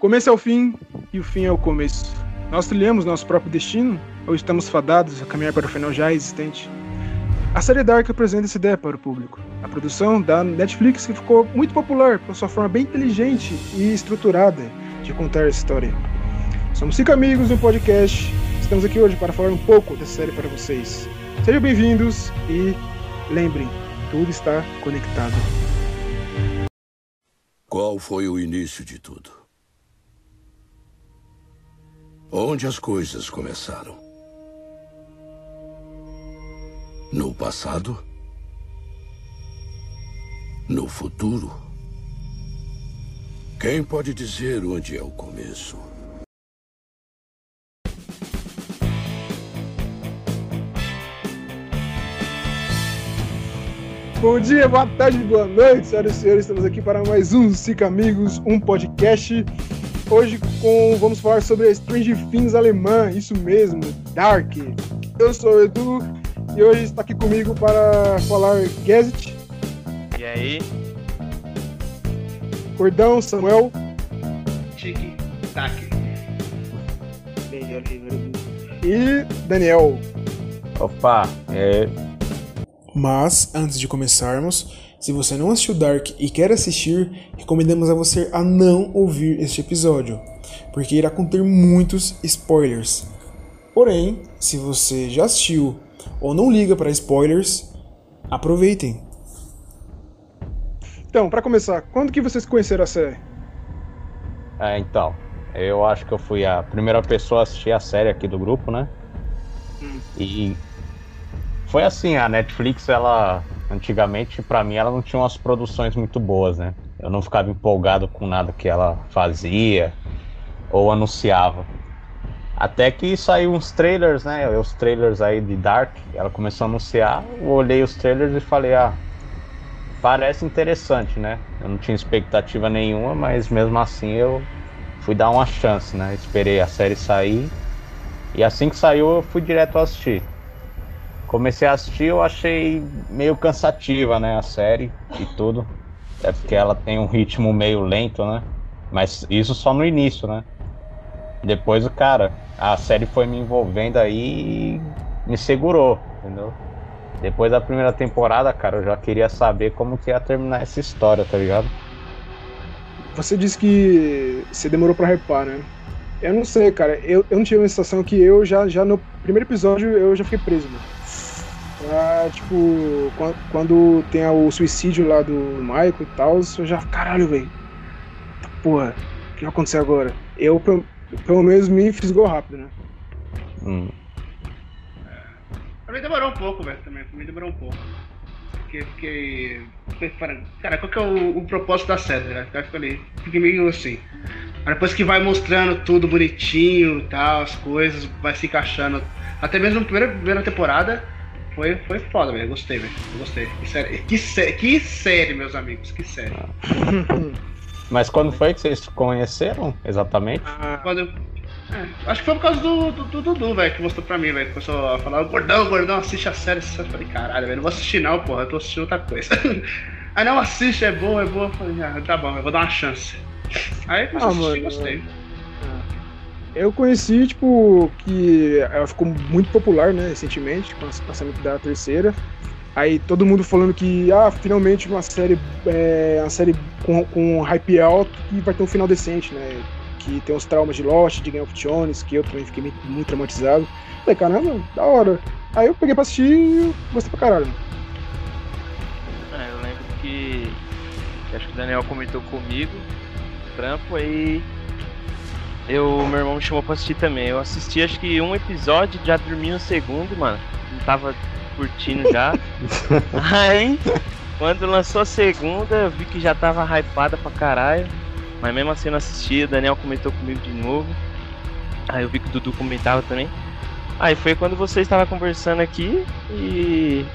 Começo é o fim e o fim é o começo. Nós trilhamos nosso próprio destino ou estamos fadados a caminhar para o final já existente? A série Dark apresenta essa ideia para o público. A produção da Netflix que ficou muito popular por sua forma bem inteligente e estruturada de contar a história. Somos cinco amigos no podcast. Estamos aqui hoje para falar um pouco dessa série para vocês. Sejam bem-vindos e lembrem, tudo está conectado. Qual foi o início de tudo? Onde as coisas começaram? No passado? No futuro? Quem pode dizer onde é o começo? Bom dia, boa tarde, boa noite, senhoras e senhores. Estamos aqui para mais um Cinco Amigos, um podcast. Hoje com, vamos falar sobre a Strange Things alemã, isso mesmo, Dark. Eu sou o Edu e hoje está aqui comigo para falar Gazet. E aí? Cordão, Samuel. Tique, tac. E Daniel. Opa, é. Mas, antes de começarmos, se você não assistiu Dark e quer assistir, recomendamos a você a não ouvir este episódio, porque irá conter muitos spoilers. Porém, se você já assistiu ou não liga para spoilers, aproveitem. Então, para começar, quando que vocês conheceram a série? É, então. Eu acho que eu fui a primeira pessoa a assistir a série aqui do grupo, né? E foi assim, a Netflix, ela antigamente, pra mim, ela não tinha umas produções muito boas, né? Eu não ficava empolgado com nada que ela fazia ou anunciava. Até que saiu uns trailers, né? Os trailers aí de Dark, ela começou a anunciar, eu olhei os trailers e falei, ah, parece interessante, né? Eu não tinha expectativa nenhuma, mas mesmo assim eu fui dar uma chance, né? Esperei a série sair e assim que saiu eu fui direto assistir. Comecei a assistir, eu achei meio cansativa, né? A série e tudo. É porque ela tem um ritmo meio lento, né? Mas isso só no início, né? Depois o cara, a série foi me envolvendo aí e me segurou, entendeu? Depois da primeira temporada, cara, eu já queria saber como que ia terminar essa história, tá ligado? Você disse que você demorou pra repar, né? Eu não sei, cara. Eu, eu não tive uma sensação que eu já, já no primeiro episódio eu já fiquei preso, mano. Ah, tipo, quando, quando tem o suicídio lá do Michael e tal, eu já, caralho, velho. Porra, o que vai acontecer agora? Eu, pelo, pelo menos, me fisgou rápido, né? Hum. Pra mim demorou um pouco, velho, também. Pra mim demorou um pouco. Porque fiquei. Cara, qual que é o, o propósito da série, né? Eu falei, fiquei meio assim. Aí depois que vai mostrando tudo bonitinho e tal, as coisas, vai se encaixando. Até mesmo na primeira, primeira temporada, foi, foi foda, velho. Gostei, velho. Gostei. Que série, que, sé- que série, meus amigos, que série. Mas quando foi que vocês se conheceram exatamente? Ah, Quando eu- é, acho que foi por causa do do- do Dudu, velho, que mostrou pra mim, velho. Começou a falar, gordão, gordão, assiste a série. série." Eu falei, caralho, velho, não vou assistir não, porra, eu tô assistindo outra coisa. Aí não assiste, é boa, é boa. Eu falei, ah, tá bom, eu vou dar uma chance. Aí comecei Ah, a assistir e mano, gostei. Eu conheci, tipo, que ela ficou muito popular, né, recentemente, com o lançamento da terceira. Aí todo mundo falando que, ah, finalmente uma série, é, uma série com, com hype alto que vai ter um final decente, né? Que tem os traumas de Lost, de Game of Thrones, que eu também fiquei muito, muito traumatizado. Falei, caramba, da hora. Aí eu peguei pra assistir e gostei pra caralho. É, eu lembro que, que acho que o Daniel comentou comigo, trampo, aí eu, meu irmão me chamou pra assistir também. Eu assisti acho que um episódio, já dormi no segundo, mano. Não tava curtindo já. aí, quando lançou a segunda, eu vi que já tava hypada pra caralho. Mas mesmo assim não assisti, o Daniel comentou comigo de novo. Aí eu vi que o Dudu comentava também. Aí foi quando você estava conversando aqui e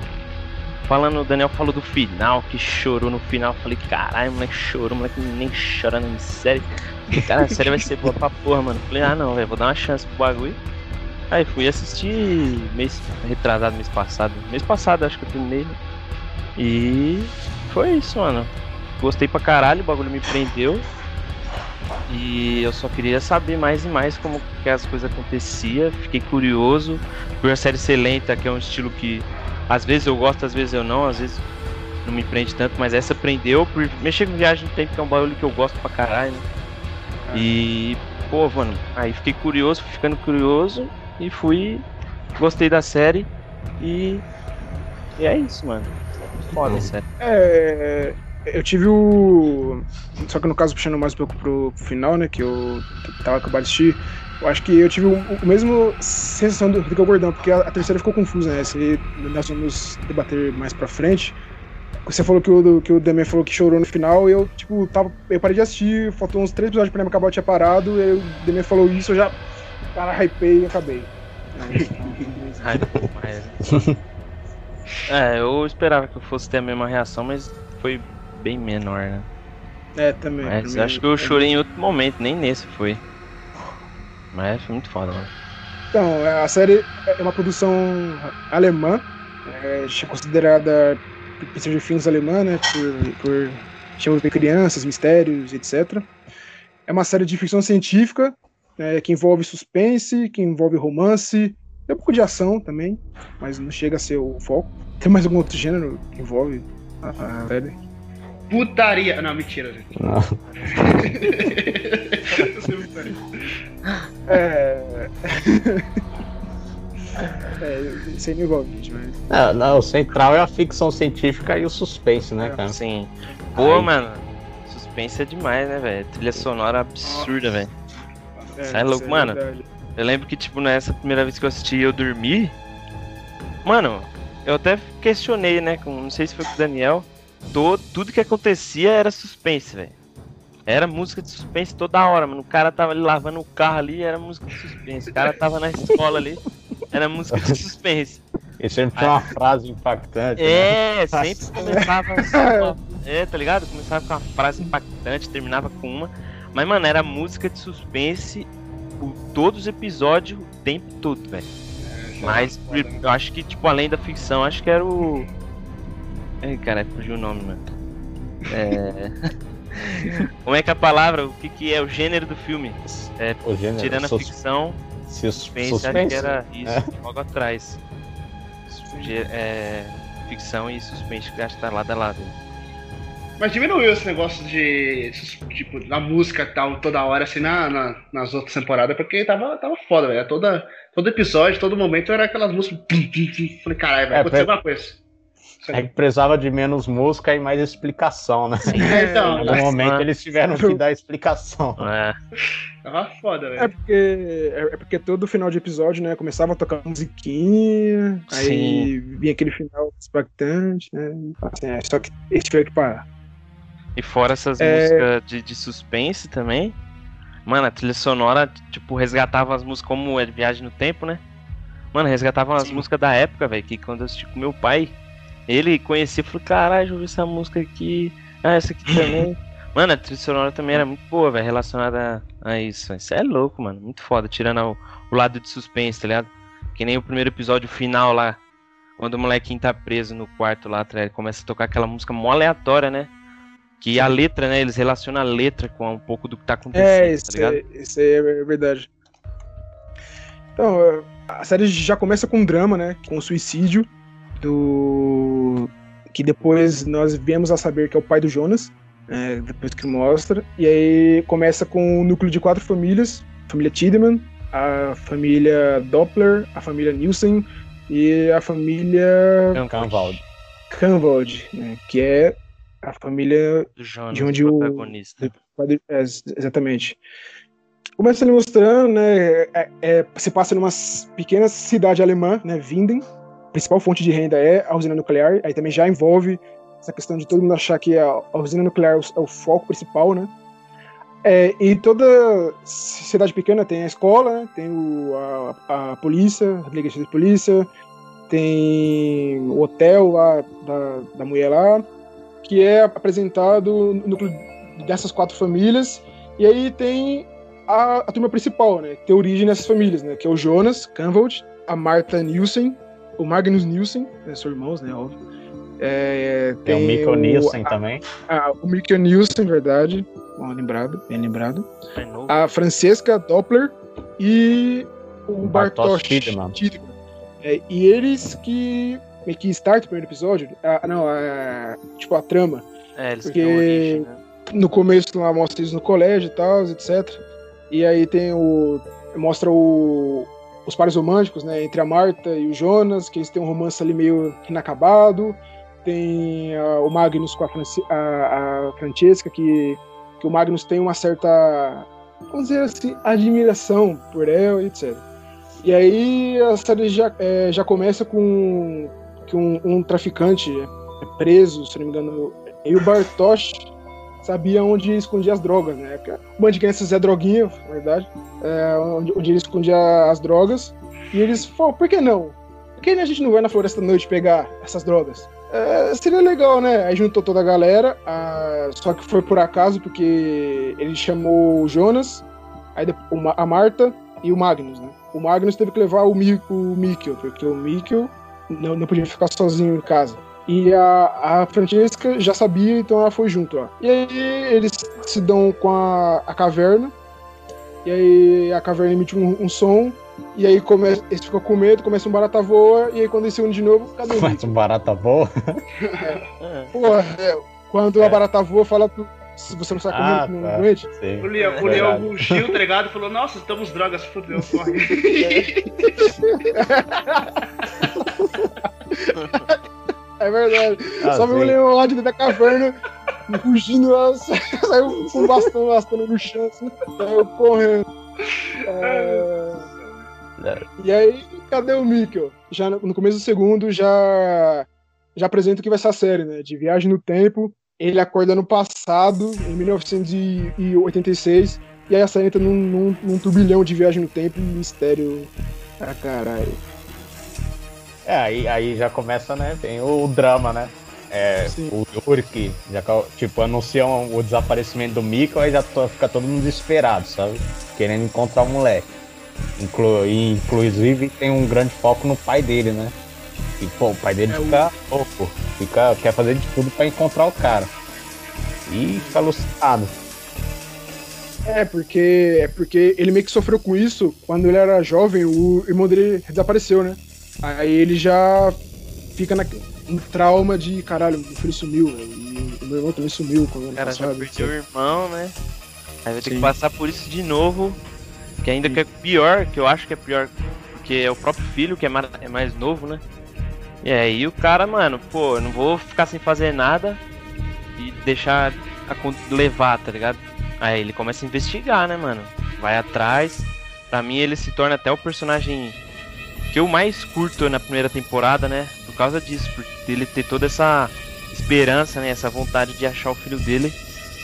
Falando, o Daniel falou do final, que chorou no final. Eu Falei, caralho, moleque chorou, moleque nem chora na série. Cara, a série vai ser boa pra porra, mano. Falei, ah não, velho, vou dar uma chance pro bagulho. Aí fui assistir mês retrasado, mês passado. Mês passado acho que eu terminei. né? E foi isso, mano. Gostei pra caralho, o bagulho me prendeu. E eu só queria saber mais e mais como que as coisas aconteciam. Fiquei curioso. Por a série ser lenta, que é um estilo que às vezes eu gosto, às vezes eu não, às vezes não me prende tanto, mas essa prendeu por mexer com viagem no tempo, que é um barulho que eu gosto pra caralho, né? E, pô, mano, aí fiquei curioso, fui ficando curioso e fui. Gostei da série e. E é isso, mano. Foda, sério. É, eu tive o. Só que no caso, puxando mais um pouco pro, final, né? Que eu tava acabado de assistir. Eu acho que eu tive o, o mesmo sensação do, do que o Gordão, porque a, a terceira ficou confusa, né? Se nós vamos debater mais pra frente. Você falou que o, que o Demian falou que chorou no final, e eu, tipo, tava. Eu parei de assistir, faltou uns três episódios pra mim acabar, eu tinha parado, e o Demian falou isso, eu já. Cara, hypei e acabei. É, eu esperava que eu fosse ter a mesma reação, mas foi bem menor, né? É, também. Mas mim, acho que eu chorei em outro momento, nem nesse foi. Mas foi muito foda, mano. Então, a série é uma produção alemã, é considerada princesa de filmes alemã, né, por, por envolver crianças, mistérios, etc. É uma série de ficção científica, né, que envolve suspense, que envolve romance, tem um pouco de ação também, mas não chega a ser o foco. Tem mais algum outro gênero que envolve a, a série? Putaria. Não, mentira, gente. Não. É... é, envolve, gente, mas... Não, não, o central é a ficção científica e o suspense, né, cara? Sim. Pô, Aí. mano, suspense é demais, né, velho? Trilha sonora absurda, velho. Cê é louco, isso mano. verdade. Eu lembro que, tipo, nessa primeira vez que eu assisti eu dormi. Mano, eu até questionei, né? Com, não sei se foi com o Daniel. To, tudo que acontecia era suspense, velho. Era música de suspense toda hora, mano. O cara tava ali lavando o carro ali, era música de suspense. O cara tava na escola ali, era música de suspense. E sempre tinha uma frase impactante. né? É, sempre começava É, tá ligado? Começava com uma frase impactante, terminava com uma. Mas, mano, era música de suspense por todos os episódios, o tempo todo, velho. Mas eu acho que, tipo, além da ficção, acho que era o. Ai, cara, fugiu o nome, mano. É. Como é que é a palavra? O que, que é o gênero do filme? É, O gênero tirando a sus- ficção, sus- suspense, acho suspense. que era isso, É. logo atrás. É, ficção e suspense, que acho que tá lado a lado. Mas diminuiu esse negócio de, tipo, da música tal, toda hora, assim, na, na- nas outras temporadas, porque tava, tava foda, velho. Toda, todo episódio, todo momento era aquelas músicas. Falei, caralho, vai É, acontecer pra- alguma coisa. É aí. que precisava de menos música e mais explicação, né? É, então, Em algum momento Ah. eles tiveram que dar explicação. É, tava foda, É velho. porque, é é porque todo final de episódio, né, começava a tocar musiquinha, aí Sim. vinha aquele final impactante, né? assim, é, só que eles tiveram que parar. E fora essas É. músicas de, de suspense também. Mano, a trilha sonora, tipo, resgatava as músicas como é viagem no tempo, né? Mano, resgatava as músicas da época, velho. Que quando eu assisti com meu pai, ele conhecia, falou, caralho, ouvir essa música aqui. Ah, essa aqui também. mano, a trilha sonora também era muito boa, velho, relacionada a isso. Isso é louco, mano. Muito foda, tirando o, o lado de suspense, tá ligado? Que nem o primeiro episódio final lá. Quando o molequinho tá preso no quarto lá atrás, ele começa a tocar aquela música mó aleatória, né? Que a letra, né? Eles relacionam a letra com um pouco do que tá acontecendo, É, tá isso, ligado? é, isso aí é verdade. Então, a série já começa com um drama, né? Com o suicídio do. Que depois nós viemos a saber que é o pai do Jonas, é, depois que mostra. E aí começa com o núcleo de quatro famílias: a família Tiedemann, a família Doppler, a família Nielsen e a família Canvaldo. Canvald, né, que é a família Do Jonas, de onde o o- protagonista. É, ex- exatamente. Começa ele mostrando, né? é- é- se passa numa pequena cidade alemã, né? Winden. Principal fonte de renda é a usina nuclear. Aí também já envolve essa questão de todo mundo achar que a, a usina nuclear é o, é o foco principal, né? É, e toda cidade pequena tem a escola, né, tem o, a, a polícia, a delegacia de polícia, tem o hotel lá da, da mulher lá, que é apresentado no núcleo dessas quatro famílias. E aí tem a, a turma principal, né? Que tem origem nessas famílias, né? Que é o Jonas Canvold, a Martha Nielsen, o Magnus Nielsen, né, são irmãos, né? Óbvio. É, Tem o Mikko Nielsen a- também. ah, o Mikkel Nielsen, verdade. Bom, lembrado, bem lembrado. É. A Francesca Doppler e o Bartosz Tidman. É, e eles que meio que start o primeiro episódio. Ah, não, a, tipo a trama. É, eles porque- origem, né? No começo lá mostra eles no colégio e tal, etc. E aí tem o. Mostra o, os pares românticos, né? Entre a Marta e o Jonas, que eles têm um romance ali meio inacabado. Tem ah, o Magnus com a, Franci- a- a Francesca, que, que o Magnus tem uma certa, vamos dizer assim, admiração por ela, etc. E aí a série já, eh, já começa com que um, um traficante é preso, se não me engano, e o Bartosz sabia onde escondia as drogas, né? O crianças é droguinha, na verdade, é, onde, onde ele escondia as drogas. E eles falaram, por que não? Por que a gente não vai na floresta à noite pegar essas drogas? É, seria legal, né? Aí juntou toda a galera, ah, só que foi por acaso, porque ele chamou o Jonas, aí a Marta e o Magnus, né? O Magnus teve que levar o, Mi, o Mikkel, porque o Mikkel não, não podia ficar sozinho em casa. E a, a Francesca já sabia, então ela foi junto lá. E aí eles se dão com a, a caverna, e aí a caverna emite um, um som, e aí começa, eles ficam com medo, começa um barata voa, e aí quando eles se unem de novo, cadê o Mas um barata boa. É. Porra, é, quando É. a barata voa, fala tu, se você não sai correndo, Ah, não tá. aguente. Sim, O Leão, é o Leão rugiu, tá ligado? E falou, nossa, estamos drogas, fudeu, corre. É verdade. Ah, Só viu o lá de dentro da caverna, fugindo, saiu com o bastão, bastando no chão, assim, saiu correndo. É, E aí, cadê o Mikkel? Já no começo do segundo, já, já apresenta o que vai ser a série, né? De viagem no tempo. Ele acorda no passado, em 1986, e aí a série entra num, num, num turbilhão de viagem no tempo e mistério. Ah, caralho. É, aí, aí já começa, né? Tem o drama, né? É, Sim. o Yuri que já, tipo, anunciam o desaparecimento do Mikkel, aí já to- fica todo mundo desesperado, sabe? Querendo encontrar o moleque. Inclu inclusive tem um grande foco no pai dele, né? E, pô, o pai dele É, o- fica louco, fica, quer fazer de tudo pra encontrar o cara. E fica alucinado. É, porque, é porque ele meio que sofreu com isso quando ele era jovem, o irmão dele desapareceu, né? Aí ele já fica na, no trauma de caralho, meu filho sumiu, e o meu irmão também sumiu quando O ano cara já passado. perdeu o irmão, né? Aí vai ter que Sim. passar por isso de novo. Que ainda que é pior, que eu acho que é pior, porque é o próprio filho que é mais, é mais novo, né? E aí o cara, mano, pô, não vou ficar sem fazer nada e deixar a levar, tá ligado? Aí ele começa a investigar, né, mano? Vai atrás. Pra mim ele se torna até o personagem que eu mais curto na primeira temporada, né? Por causa disso, por ele ter toda essa esperança, né? Essa vontade de achar o filho dele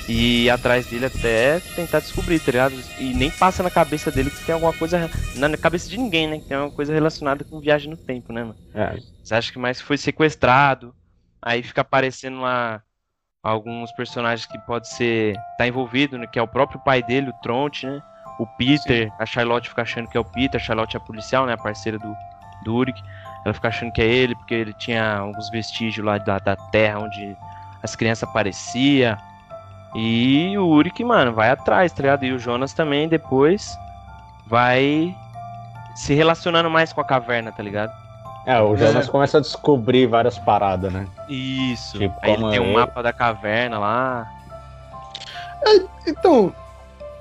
e ir atrás dele até tentar descobrir, tá ligado? E nem passa na cabeça dele que tem alguma coisa. Na cabeça de ninguém, né? Que tem alguma coisa relacionada com viagem no tempo, né, mano? É, Você acha que mais foi sequestrado, aí fica aparecendo lá alguns personagens que pode ser. tá envolvido, né? Que é o próprio pai dele, o Tronte, né? O Peter, a Charlotte fica achando que é o Peter, a Charlotte é a policial, né? A parceira do, do Uric. Ela fica achando que é ele, porque ele tinha alguns vestígios lá da, da terra onde as crianças apareciam. E o Uric, mano, vai atrás, tá ligado? E o Jonas também depois vai se relacionando mais com a caverna, tá ligado? é o Jonas começa a descobrir várias paradas, né? Isso. Tipo, Aí ele tem um ele- mapa da caverna lá. Então,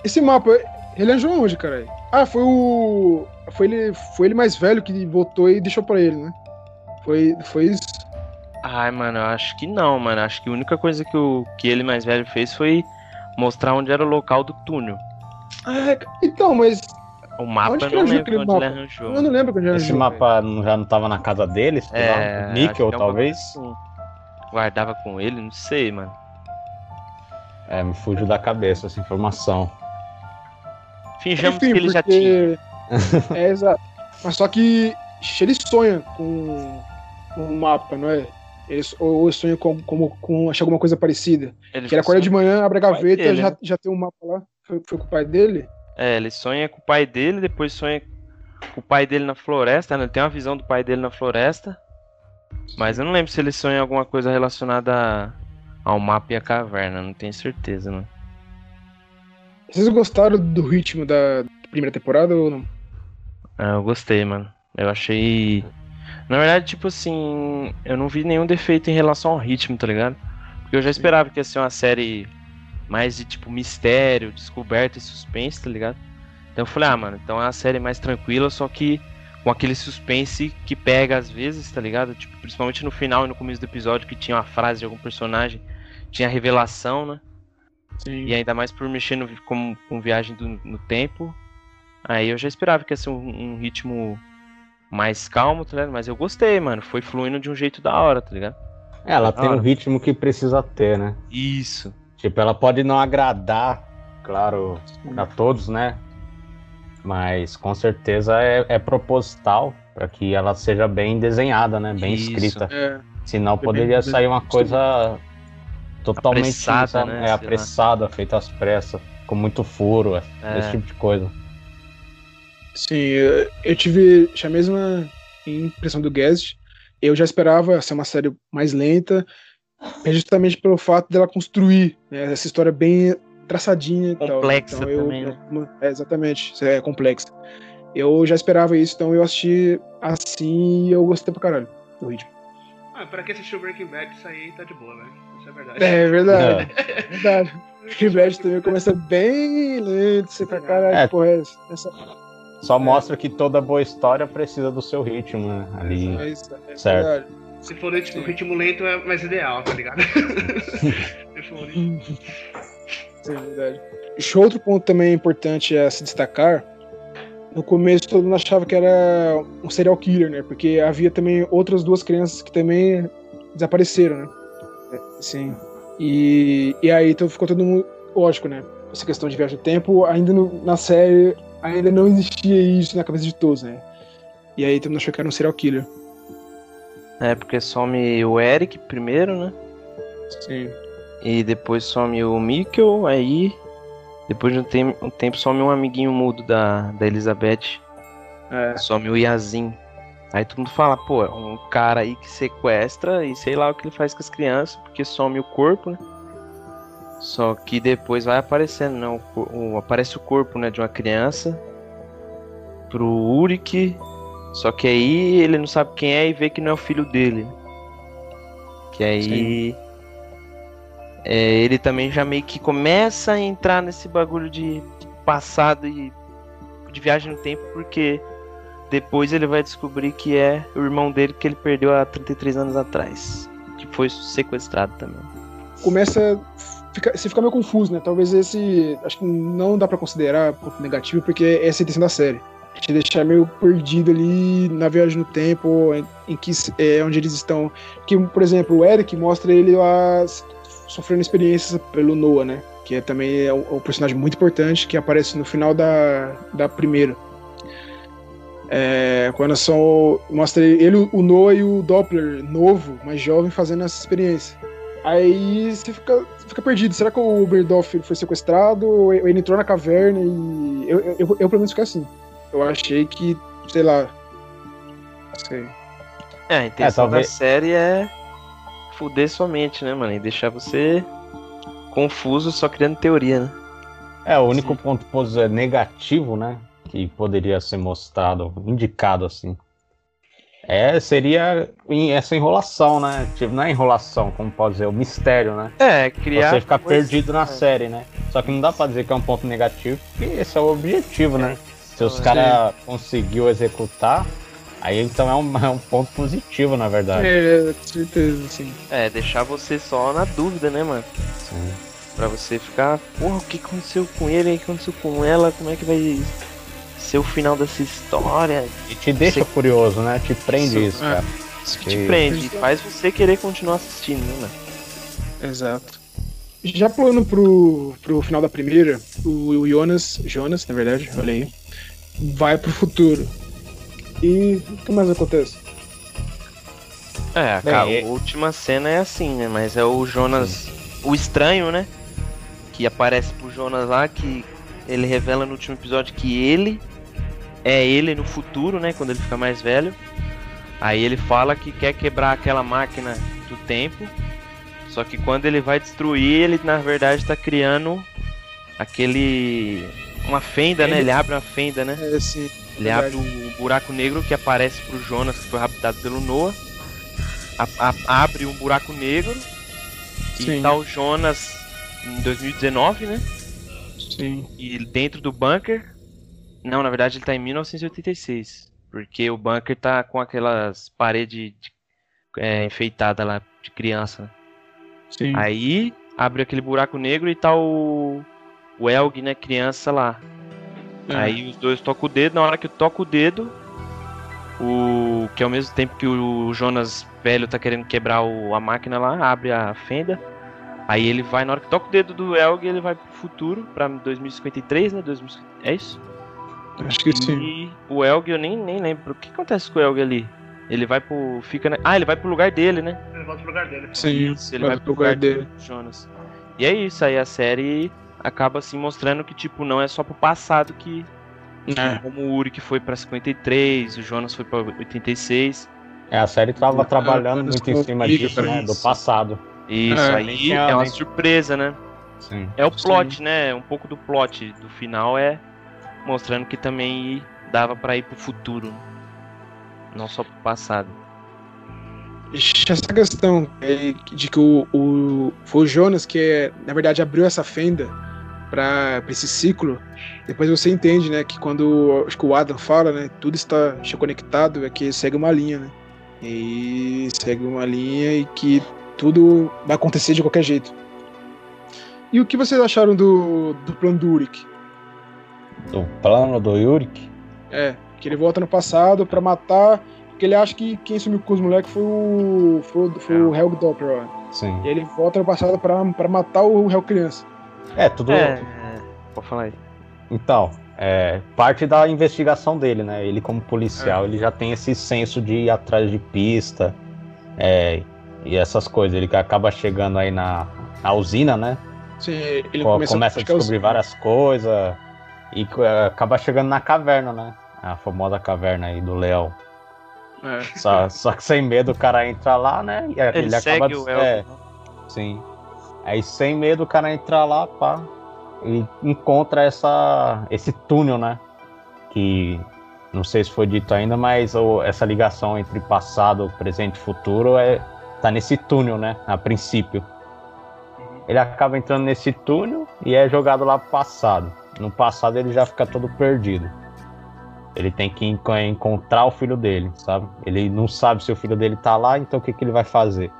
esse mapa, ele arranjou onde, cara? Ah, foi o. Foi ele, foi ele mais velho que votou e deixou pra ele, né? Foi, foi isso. Ai, mano, eu acho que não, mano. Acho que a única coisa que, o, que ele mais velho fez foi mostrar onde era o local do túnel. Ah, então, mas O mapa Onde eu que não ele lembro arranjou onde aquele ele mapa? arranjou. eu não lembro quando ele Esse arranjou. mapa não- já não tava na casa deles? É, Níquel, que é talvez? assim. Guardava com ele, não sei, mano. É, me fugiu da cabeça essa informação. Finjamos Enfim, que ele já tinha. porque- é, exato. Mas só que ele sonha com, um mapa, não é? Ele, ou sonha com, com, com achar alguma coisa parecida. Ele, Que ele acorda de manhã, abre a gaveta dele, já, né? já tem um mapa lá. Foi, foi com o pai dele? É, ele sonha com o pai dele, depois sonha com o pai dele na floresta, né? Ele tem uma visão do pai dele na floresta. Mas eu não lembro se ele sonha alguma coisa relacionada ao mapa e à caverna, não tenho certeza, mano. Vocês gostaram do ritmo da primeira temporada ou não? Ah, eu gostei, mano. Eu achei. Na verdade, tipo assim, eu não vi nenhum defeito em relação ao ritmo, tá ligado? Porque eu já esperava que ia ser uma série mais de tipo mistério, descoberta e suspense, tá ligado? Então eu falei, ah, mano, então é uma série mais tranquila, só que com aquele suspense que pega às vezes, tá ligado? Tipo, principalmente no final e no começo do episódio que tinha uma frase de algum personagem, tinha revelação, né? Sim. E ainda mais por mexer no, com, com viagem do, no tempo. Aí eu já esperava que ia ser um, um ritmo mais calmo, tá ligado? Mas eu gostei, mano. Foi fluindo de um jeito da hora, tá ligado? Ela Da tem um hora. ritmo que precisa ter, né? Isso. Tipo, ela pode não agradar, claro, a todos, né? Mas com certeza é, é proposital para que ela seja bem desenhada, né? Bem Isso. escrita. É, Senão poderia sair uma coisa totalmente Apressada, né? é, apressada, feita às pressas, com muito furo, É. esse tipo de coisa. sim, eu, eu tive a mesma impressão do Guest. Eu já esperava ser uma série mais lenta, é justamente pelo fato dela construir né, essa história bem traçadinha e tal. Complexa Então, eu- também, né? É, exatamente, é complexa. Eu já esperava isso, então eu assisti assim e eu gostei pra caralho do ritmo. Ah, pra quem assistiu Breaking Bad, isso aí tá de boa, né? Isso é verdade. É verdade, é verdade. Breaking Bad também começa bem lento, você pra caralho, É. porra, é essa- Só mostra que toda boa história precisa do seu ritmo, né? Ali. é isso, é Certo. verdade. Se for ritmo, ritmo lento é mais ideal, tá ligado? Se for Sim, é verdade. Outro ponto também importante a se destacar. No começo todo mundo achava que era um serial killer, né? Porque havia também outras duas crianças que também desapareceram, né? Sim. E, e aí então ficou todo mundo. Lógico, né? Essa questão de viagem no tempo, ainda no- na série, ainda não existia isso na cabeça de todos, né? E aí todo mundo achou que era um serial killer. É, porque some o Eric primeiro, né? Sim. E depois some o Mikkel, aí. Depois de um tempo, um tempo some um amiguinho mudo da, da Elizabeth. É. Some o Yazin. Aí todo mundo fala, pô, é um cara aí que sequestra e sei lá o que ele faz com as crianças, porque some o corpo, né? Só que depois vai aparecendo, né? O, aparece o corpo né, de uma criança pro Uric. Só que aí ele não sabe quem é e vê que não é o filho dele. Que aí. é, ele também já meio que começa a entrar nesse bagulho de de passado e de viagem no tempo, porque depois ele vai descobrir que é o irmão dele que ele perdeu há 33 anos atrás. Que foi sequestrado também. começa fica, você fica meio confuso, né? Talvez esse acho que não dá pra considerar ponto negativo porque essa é a intenção da série. Te deixar meio perdido ali na viagem no tempo, em, em que é onde eles estão. Que, por exemplo, o Eric mostra ele lá sofrendo experiências pelo Noah, né? Que é, também é um, um personagem muito importante que aparece no final da, da primeira. É, quando são mostra ele, o Noah e o Doppler novo, mais jovem, fazendo essa experiência. Aí você fica, você fica perdido. Será que o Berdoff foi sequestrado? Ou ele entrou na caverna e. Eu, eu, eu, eu, pelo menos fiquei assim. Eu achei que, sei lá. Não sei. É, a intenção talvez- da série é fuder sua mente, né, mano? E deixar você confuso só criando teoria, né? É, o único ponto posi- negativo, né? Que poderia ser mostrado, indicado assim. É, seria essa enrolação, né? Tipo, não é enrolação, como pode dizer, o mistério, né? É, criar. Você ficar perdido na é. série, né? Só que não dá pra dizer que é um ponto negativo, porque esse é o objetivo, né? Se os caras conseguiu executar, aí então é um, é um ponto positivo, na verdade. É, com certeza, sim. É, deixar você só na dúvida, né, mano? Sim. Pra você ficar, porra, o que aconteceu com ele? O que aconteceu com ela? Como é que vai ser o final dessa história? E te deixa Você- curioso, né? Te prende Isso, isso, é. cara. Isso que te Sim. prende e faz você querer continuar assistindo, né? Exato. Já pulando pro, pro final da primeira, o, o Jonas, Jonas, na verdade, olha aí, vai pro futuro. E o que mais acontece? É, Bem, cara, e- a última cena é assim, né? Mas é o Jonas, o estranho, né? Que aparece pro Jonas lá, que ele revela no último episódio que ele é ele no futuro, né? Quando ele fica mais velho. Aí ele fala que quer quebrar aquela máquina do tempo. Só que quando ele vai destruir, ele na verdade tá criando aquele. Uma fenda, né? Ele abre uma fenda, né? É assim. Ele abre o buraco negro que aparece pro Jonas, que foi raptado pelo Noah. A- a- abre um buraco negro. Sim. E tá o Jonas em 2019, né? Sim. E dentro do bunker. Não, na verdade ele tá em 1986. Porque o bunker tá com aquelas paredes de- é, enfeitadas lá de criança. Sim. Aí abre aquele buraco negro e tá o. O Elg, né? Criança lá. É. Aí os dois tocam o dedo, na hora que toca o dedo, o que ao mesmo tempo que o Jonas velho tá querendo quebrar o- a máquina lá, abre a fenda. Aí ele vai, na hora que toca o dedo do Elg, ele vai pro futuro, pra 2053, né? 2050, é isso? Acho que sim. E o Elg, eu nem, nem lembro. O que acontece com o Elg ali? Ele vai pro. Fica, na- Ah, ele vai pro lugar dele, né? Ele volta pro lugar dele. Sim. Isso, ele vai vai pro lugar dele. do Jonas. E é isso, aí a série acaba assim mostrando que, tipo, não é só pro passado que É. como o Uri que foi pra 53, o Jonas foi pra 86. É, a série tava Ah, trabalhando muito em cima disso, né? Do isso. passado. Isso, É, aí é uma surpresa, né? Sim. É o plot, né? Um pouco do plot do final é mostrando que também dava pra ir pro futuro, não só pro passado. Essa questão de que o, o- foi o Jonas que, na verdade, abriu essa fenda para esse ciclo. Depois você entende, né, que quando acho que o Adam fala, né, tudo está está conectado, é que segue uma linha, né? E segue uma linha e que tudo vai acontecer de qualquer jeito. E o que vocês acharam do, do plano do Uric? O plano do Yurik. É, que ele volta no passado pra matar, porque ele acha que quem sumiu com os moleques foi o foi, o- foi o Helg Doppler, ó. Sim. E ele volta no passado pra, pra matar o Hell Criança. É, tudo. É, pode falar aí. Então, é parte da investigação dele, né? Ele como policial, É. ele já tem esse senso de ir atrás de pista, é, e essas coisas. Ele acaba chegando aí na, na usina, né? Sim, ele Co- começa, começa a é descobrir várias coisas e é, acaba chegando na caverna, né? A famosa caverna aí do leão. É, Só, só que sem medo o cara entra lá, né? E Ele, ele, acaba. segue des- o Elg. é, sim. Aí sem medo o cara entra lá, pá. E encontra essa, esse túnel, né? Que não sei se foi dito ainda, mas o- essa ligação entre passado, presente e futuro é, tá nesse túnel, né? A princípio. Ele acaba entrando nesse túnel e é jogado lá pro passado. No passado ele já fica todo perdido. Ele tem que enco- encontrar o filho dele, sabe? Ele não sabe se o filho dele tá lá, então o que, que ele vai fazer?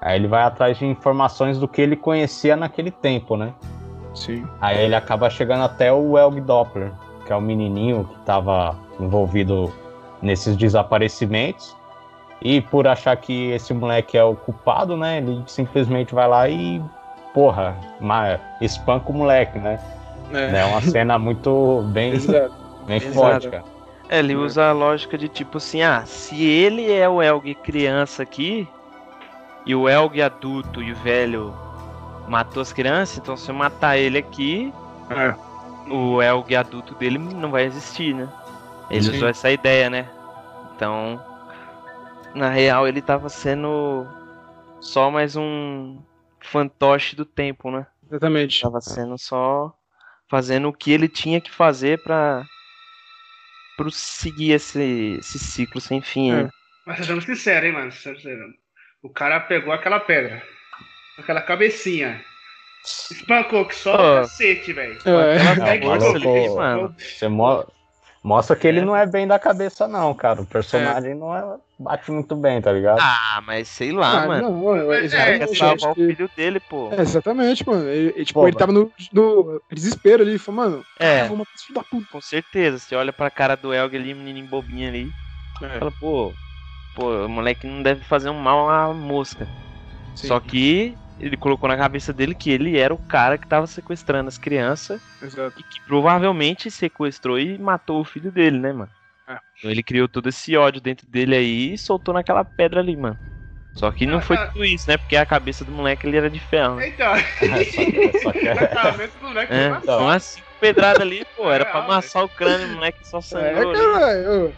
Aí ele vai atrás de informações do que ele conhecia naquele tempo, né? sim. Aí ele acaba chegando até o Elg Doppler, que é o menininho que estava envolvido nesses desaparecimentos. E por achar que esse moleque é o culpado, né? Ele simplesmente vai lá e, porra, espanca o moleque, né? É, É uma cena muito bem, exato. bem Exato. forte, cara. É, ele usa a lógica de tipo assim, ah, se ele é o Elg criança aqui, e o Elg adulto e o velho matou as crianças, então se eu matar ele aqui, É, o Elg adulto dele não vai existir, né? Ele Sim. usou essa ideia, né? Então, na real, ele tava sendo só mais um fantoche do tempo, né? exatamente. Tava sendo só fazendo o que ele tinha que fazer pra prosseguir esse, esse ciclo sem fim. É. Mas sejamos sinceros, hein, mano? O cara pegou aquela pedra, aquela cabecinha, espancou que só Pô. o cacete, velho. É, Segue força maluco. mano. Você mo- mostra que ele É. não é bem da cabeça, não, cara. O personagem não é- bate muito bem, tá ligado? Ah, mas sei lá, Ah, mano. não, é, Quer exatamente. acho salvar o filho dele, pô. É, exatamente, mano. Ele, ele, tipo, Pô, ele tava no, no desespero ali, falou, mano, É. vou matar esse filho da puta. Com certeza. Você olha pra cara do Elg ali, menininho bobinho ali, É, fala, pô, pô, o moleque não deve fazer um mal à mosca. sim, Só que ele colocou na cabeça dele que ele era o cara que tava sequestrando as crianças exato. e que provavelmente sequestrou e matou o filho dele, né, mano? É. Então ele criou todo esse ódio dentro dele aí e soltou naquela pedra ali, mano. Só que não Ah, foi ah. tudo isso, né? Porque a cabeça do moleque ele era de ferro, né? Então, Só que- na cabeça do moleque É, uma então, cinco pedradas ali, pô, era pra É, amassar o crânio, o moleque só É, sangrou ali. caralho.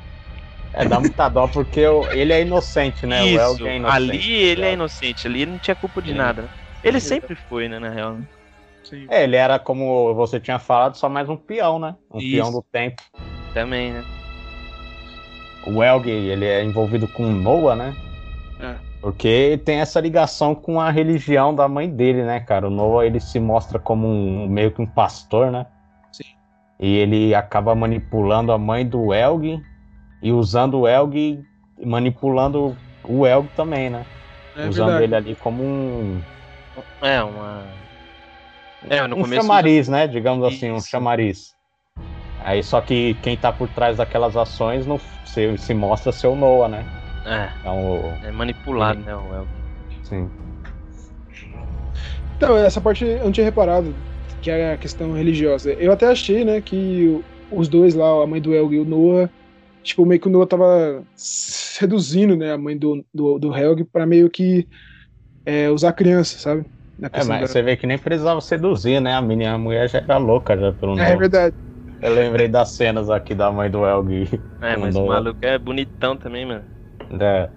É, dá muita dó porque o- ele é inocente, né? O Isso, Elg é inocente. ali ele é inocente, ali ele não tinha culpa de Sim. nada, né? Ele sempre foi, né, na real. né? Sim. É, ele era, como você tinha falado, só mais um peão, né? Um Isso. peão do tempo. Também, né? O Elg, ele é envolvido com Noah, né? É. Porque tem essa ligação com a religião da mãe dele, né, cara? O Noah, ele se mostra como um meio que um pastor, né? Sim. E ele acaba manipulando a mãe do Elg e usando o Elg e manipulando o Elg também, né? É usando verdade. ele ali como um, É, uma. É, no um começo. chamariz, né? Digamos assim, um Isso. chamariz. Aí só que quem tá por trás daquelas ações não se, se mostra ser o Noah, né? É, Então, o- é manipulado, né? O El. sim. Então, essa parte eu não tinha reparado, que é a questão religiosa. Eu até achei, né, que os dois lá, a mãe do Helg e o Noah, tipo, meio que o Noah tava seduzindo, né, a mãe do, do, do Helg pra meio que é, usar a criança, sabe? Na É, questão mas da- você vê que nem precisava seduzir, né? A menina, a mulher já era louca já pelo É, Noah. verdade. Eu lembrei das cenas aqui da mãe do Elg. É, mas o Noah. maluco é bonitão também, mano. É,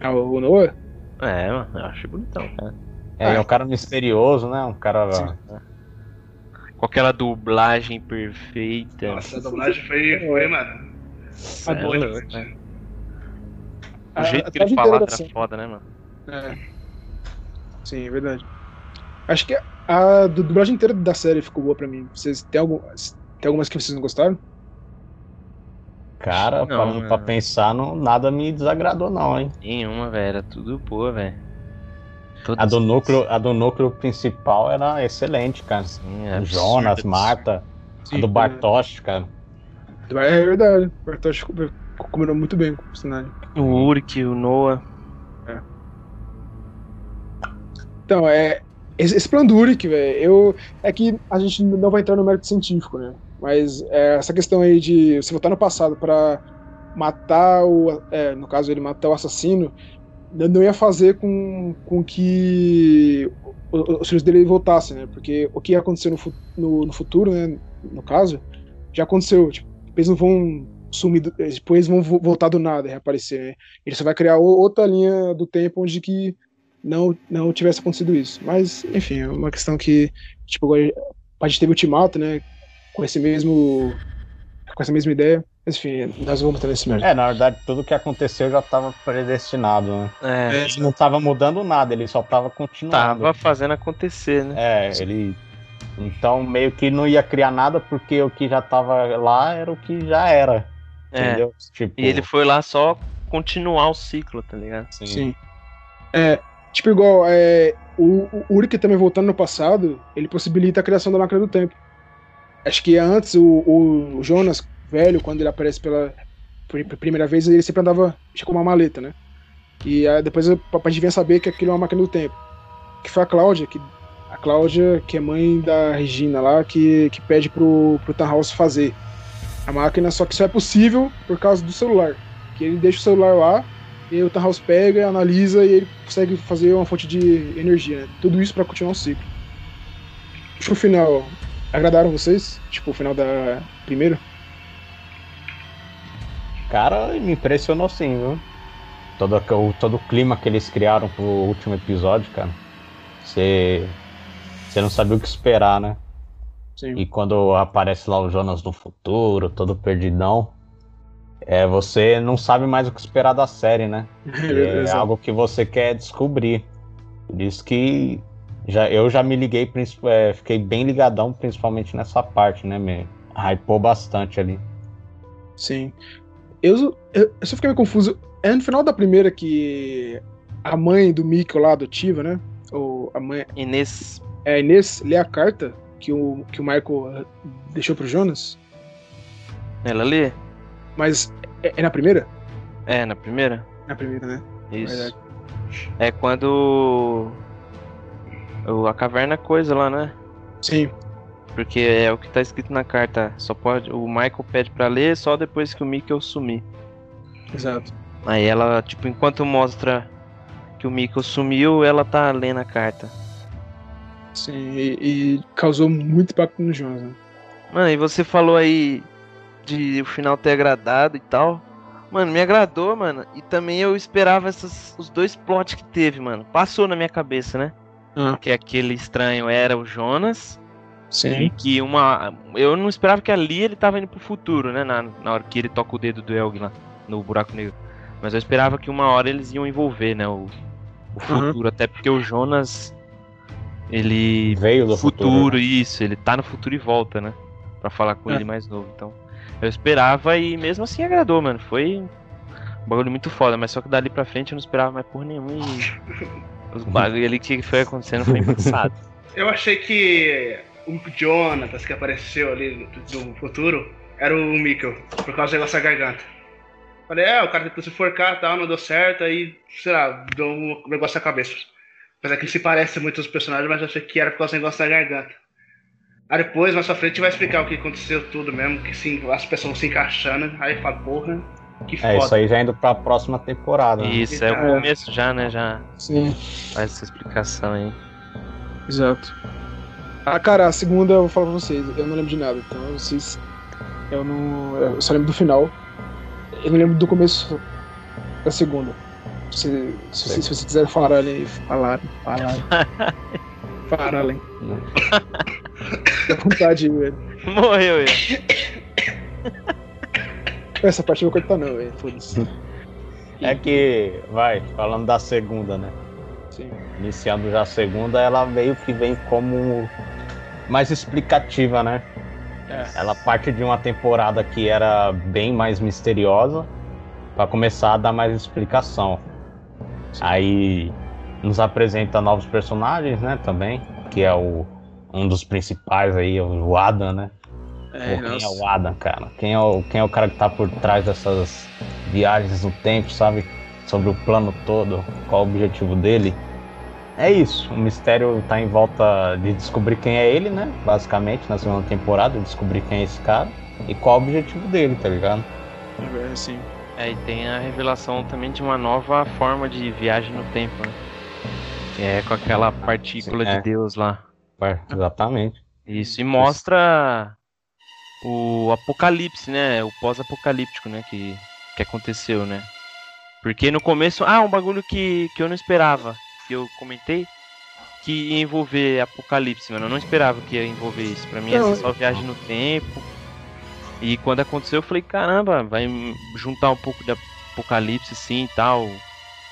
Ah, o Noah? É, mano, eu acho bonitão, cara. é, é um cara misterioso, né? Um cara. Sim. Com aquela dublagem perfeita. Nossa, a dublagem foi, foi mano. Cê é boa louco, né? O A- jeito a que ele era da série. foda, né, mano? É. Sim, é verdade. Acho que a du- dublagem inteira da série ficou boa pra mim. Vocês tem, algum, tem algumas que vocês não gostaram? Cara, Não, pra mano. pensar, não, nada me desagradou, não, hein? Nenhuma, velho. Era tudo boa, velho. A do núcleo, a do núcleo principal era excelente, cara. Sim, é Jonas, absurdo. Marta, a do Bartosz, cara. É verdade. O Bartosz co- combinou muito bem com o personagem. O Urk, o Noah. Então, é. Esse, esse plano do Uric, velho, eu. É que a gente não vai entrar no mérito científico, né? Mas é, essa questão aí de você voltar no passado pra matar o. É, no caso, ele matar o assassino, não ia fazer com, com que os filhos dele voltassem, né? Porque o que ia acontecer no, no, no futuro, né? No caso, já aconteceu. Tipo, eles não vão sumir, do- depois vão vo- voltar do nada e reaparecer, né? Ele só vai criar outra linha do tempo onde que não, não tivesse acontecido isso. Mas, enfim, é uma questão que, tipo, agora a gente teve o Ultimato, né? Com esse mesmo. Com essa mesma ideia. Mas, enfim, nós vamos entrar nesse mérito. É, na verdade, tudo que aconteceu já estava predestinado, né? É, Ele não estava mudando nada, ele só estava continuando. tava fazendo acontecer, né? É, ele. Então, meio que não ia criar nada, porque o que já tava lá era o que já era. É. Entendeu? Tipo, E ele foi lá só continuar o ciclo, tá ligado? sim. Sim. É, tipo, igual, é, o, o Uric também voltando no passado, ele possibilita a criação da máquina do tempo. Acho que antes o, o- Jonas, velho, quando ele aparece pela pri- primeira vez, ele sempre andava com uma maleta, né? E aí depois a a gente vem saber que aquilo é uma máquina do tempo. Que foi a Cláudia, que, Cláudia, que é mãe da Regina lá, que, que pede pro, pro Tannhaus fazer a máquina, só que isso é possível por causa do celular. Que ele deixa o celular lá, e o Tannhaus pega, analisa e ele consegue fazer uma fonte de energia, né? Tudo isso pra continuar o ciclo. Acho o final. Agradaram vocês? Tipo, o final da primeira? Cara, me impressionou sim, viu? Todo, o, todo o clima que eles criaram pro último episódio, cara. Você. Você não sabia o que esperar, né? Sim. E quando aparece lá o Jonas do futuro, todo perdidão, é, você não sabe mais o que esperar da série, né? É Exato. algo que você quer descobrir. Por isso que já, eu já me liguei, é, fiquei bem ligadão, principalmente nessa parte, né? Me hypou bastante ali. Sim. Eu, eu, eu só fiquei meio confuso. É no final da primeira que a mãe do Mikko lá adotiva, né? Ou a mãe. Inês. É a Inês lê a carta que o, que o Michael deixou pro Jonas. Ela lê? Mas é, é na primeira? É, na primeira? Na primeira, né? Isso. Verdade. É quando. o- A caverna é coisa lá, né? Sim. Porque é o que tá escrito na carta. Só pode. O Michael pede pra ler só depois que o Mikkel sumir. Exato. Aí ela, tipo, enquanto mostra que o Mikkel sumiu, ela tá lendo a carta. Sim. E, e causou muito impacto no Jonas, né? Mano, e você falou aí de o final ter agradado e tal. Mano, me agradou, mano. E também eu esperava essas, os dois plots que teve, mano. Passou na minha cabeça, né? ah. que aquele estranho era o Jonas. Sim. E que uma. Eu não esperava que ali ele tava indo pro futuro, né? Na, na hora que ele toca o dedo do Elg lá, no buraco negro. Mas eu esperava que uma hora eles iam envolver, né? O, o futuro. Uhum. Até porque o Jonas. Ele. Veio do futuro. futuro né? isso. Ele tá no futuro e volta, né? Pra falar com é. ele mais novo. Então. Eu esperava e mesmo assim agradou, mano. Foi um bagulho muito foda. Mas só que dali pra frente eu não esperava mais por nenhum. E os bagulhos ali que foi acontecendo foi engraçado. Eu achei que o Jonatas que apareceu ali no, futuro era o Mikkel, por causa do negócio da garganta. Falei, é, o cara tentou se forcar e tal, não deu certo, aí, sei lá, deu um negócio na cabeça. Apesar que ele se parece muito aos personagens, mas eu achei que era por causa do negócio da garganta. Aí depois, mais pra frente, vai explicar o que aconteceu tudo mesmo, que sim, as pessoas se encaixando, aí fala, porra, que foda. É, isso aí já indo pra próxima temporada. Né? Isso, é o é. começo já, né, já. Sim. Faz essa explicação aí. Exato. Ah, cara, a segunda eu vou falar pra vocês, eu não lembro de nada, então vocês. Eu não. Eu só lembro do final. Eu não lembro do começo da segunda. Se, se, se, se vocês quiserem falar ali, falar, falar. falar ali. Dá vontade, velho. Morreu ele. Essa parte não vou cortar não, velho. Foda-se. É que, vai, falando da segunda, né? Sim. Iniciando já a segunda, ela meio que vem como mais explicativa, né? É. Ela parte de uma temporada que era bem mais misteriosa para começar a dar mais explicação. Sim. Aí nos apresenta novos personagens, né? Também, que é o um dos principais aí, o Adam, né? É, Pô, quem é o Adam, cara? Quem é o, quem é o cara que tá por trás dessas viagens no tempo, sabe? Sobre o plano todo, qual o objetivo dele? É isso, o mistério tá em volta de descobrir quem é ele, né? Basicamente, na segunda temporada, descobrir quem é esse cara e qual o objetivo dele, tá ligado? É, sim. É, e tem a revelação também de uma nova forma de viagem no tempo, né? Que é com aquela partícula sim, é. de Deus lá. É, exatamente. Isso, e mostra o apocalipse, né? O pós-apocalíptico, né? Que, que aconteceu, né? Porque no começo, ah, um bagulho que, que eu não esperava que eu comentei que ia envolver Apocalipse, mano. Eu não esperava que ia envolver isso. Pra mim ia ser só viagem no tempo. E quando aconteceu, eu falei, caramba, vai juntar um pouco de Apocalipse, sim e tal.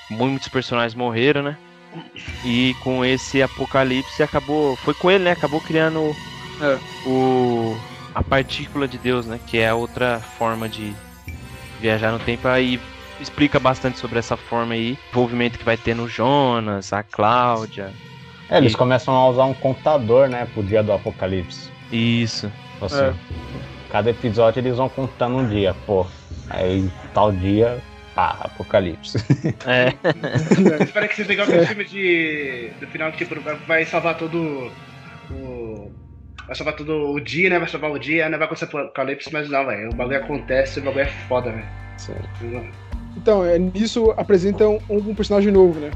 Muitos personagens morreram, né? E com esse Apocalipse acabou. Foi com ele, né? Acabou criando é. o. a partícula de Deus, né? Que é outra forma de viajar no tempo. Aí explica bastante sobre essa forma aí, envolvimento que vai ter no Jonas, a Cláudia. É, eles e... começam a usar um contador, né, pro dia do apocalipse. Isso. Assim, é. Cada episódio eles vão contando um dia, pô. Aí tal dia, pá, apocalipse. É. Espera que você pegar aquele filme de. do final que tipo, vai salvar todo o. Vai salvar todo o dia, né? Vai salvar o dia, né? Vai acontecer apocalipse, mas não, velho. O bagulho acontece, o bagulho é foda, velho. Então, é, nisso apresentam um, um, personagem novo, né?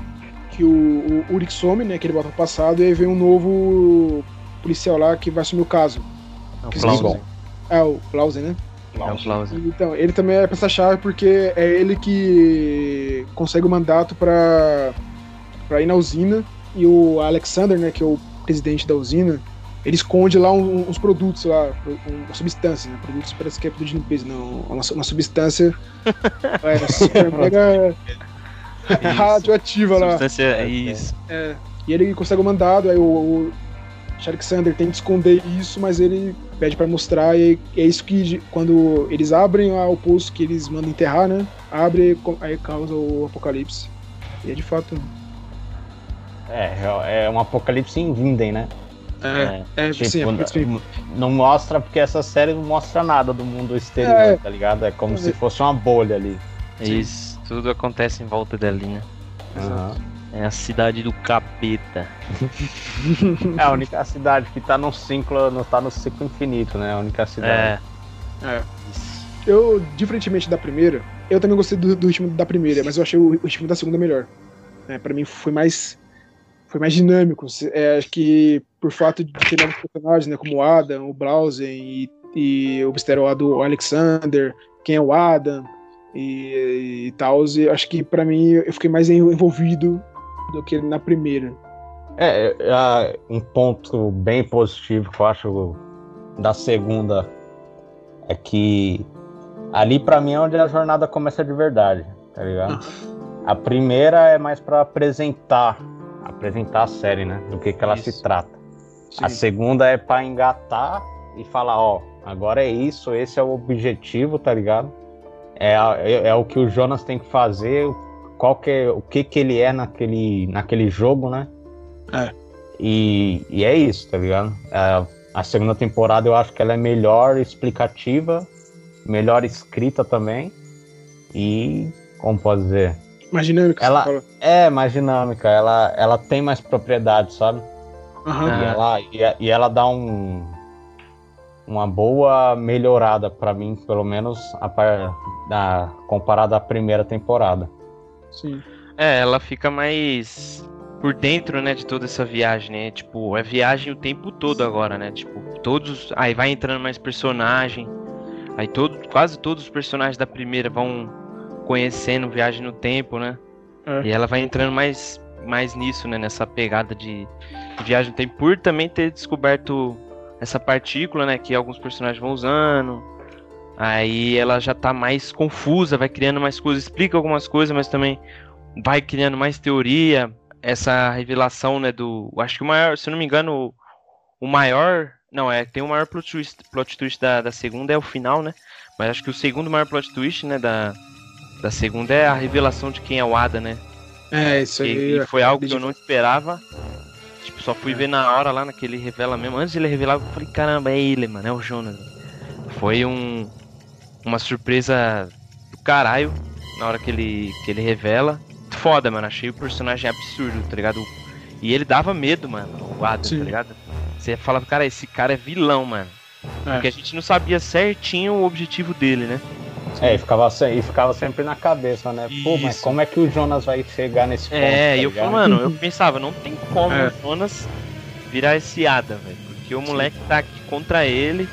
Que o, o né? Que ele volta pro passado, e aí vem um novo policial lá que vai assumir o caso. É o Clausen. É, o Clausen, né? É o Clausen. Então, ele também é peça-chave porque é ele que consegue o mandato pra, pra ir na usina. E o Alexander, né? Que é o presidente da usina, ele esconde lá um, uns produtos lá, uma substância, né? Produtos parece que é produto de limpeza, não. Uma, uma substância é, super mega radioativa lá. Substância, é isso. É, e ele consegue o mandado, aí o, o Alexander tem que esconder isso, mas ele pede para mostrar, e é isso que quando eles abrem o poço que eles mandam enterrar, né? Abre, aí causa o apocalipse. E é de fato. É, é um apocalipse em Vinden, né? É, é, tipo, sim, não, não mostra porque essa série não mostra nada do mundo exterior, é, tá ligado? É como é. se fosse uma bolha ali. Isso, tudo acontece em volta dali, né? Uhum. É a cidade do capeta. é a única cidade que tá no ciclo, não tá no ciclo infinito, né? A única cidade. É. é. Eu, diferentemente da primeira, eu também gostei do, do ritmo da primeira, mas eu achei o, o ritmo da segunda melhor. É, para mim foi mais foi mais dinâmico. É, acho que por fato de ter novos personagens, né, como o Adam, o Browsen e, e o mistério lá do Alexander, quem é o Adam e, e tal, acho que para mim eu fiquei mais envolvido do que na primeira. É, é, um ponto bem positivo que eu acho da segunda é que ali para mim é onde a jornada começa de verdade, tá ligado? A primeira é mais para apresentar, apresentar a série, né? Do que que ela Isso. se trata. Sim. A segunda é para engatar e falar, ó, agora é isso, esse é o objetivo, tá ligado? É, é, é o que o Jonas tem que fazer, qual que é, o que que ele é naquele, naquele jogo, né? É. E, e é isso, tá ligado? É, a segunda temporada eu acho que ela é melhor explicativa, melhor escrita também. E, como pode dizer? Mais dinâmica, Ela- fala. É mais dinâmica, ela, ela tem mais propriedade, sabe? Aham. E, ela, e, e ela dá um, uma boa melhorada pra mim, pelo menos a da, comparada à primeira temporada. Sim. É, ela fica mais por dentro, né, de toda essa viagem, né? Tipo, é viagem o tempo todo agora, né? Tipo, todos. Aí vai entrando mais personagem. Aí todo, quase todos os personagens da primeira vão conhecendo viagem no tempo, né? É. E ela vai entrando mais, mais nisso, né? Nessa pegada de, viagem no tempo, por também ter descoberto essa partícula, né? Que alguns personagens vão usando. Aí ela já tá mais confusa, vai criando mais coisas, explica algumas coisas, mas também vai criando mais teoria. Essa revelação, né, do. Acho que o maior, se eu não me engano, o, o maior. Não, é, tem o maior plot twist, plot twist da, da segunda é o final, né? Mas acho que o segundo maior plot twist, né, da, da segunda é a revelação de quem é o Ada, né? É, isso aí. e foi algo que eu não esperava. Tipo, só fui ver na hora lá naquele revela mesmo. Antes de ele revelar, eu falei, caramba, é ele, mano, é o Jonas. Foi um uma surpresa do caralho na hora que ele, que ele revela. Foda, mano. Achei o personagem absurdo, tá ligado? E ele dava medo, mano, o Adam, Sim. tá ligado? Você falava, cara, esse cara é vilão, mano. É. Porque a gente não sabia certinho o objetivo dele, né? É, e ficava, e ficava sempre na cabeça, né? Pô, mas Isso. como é que o Jonas vai chegar nesse ponto? É, tá e eu ligado? falei, mano, eu pensava, não tem como É. o Jonas virar esse Ada, velho. Porque o moleque tá aqui contra ele,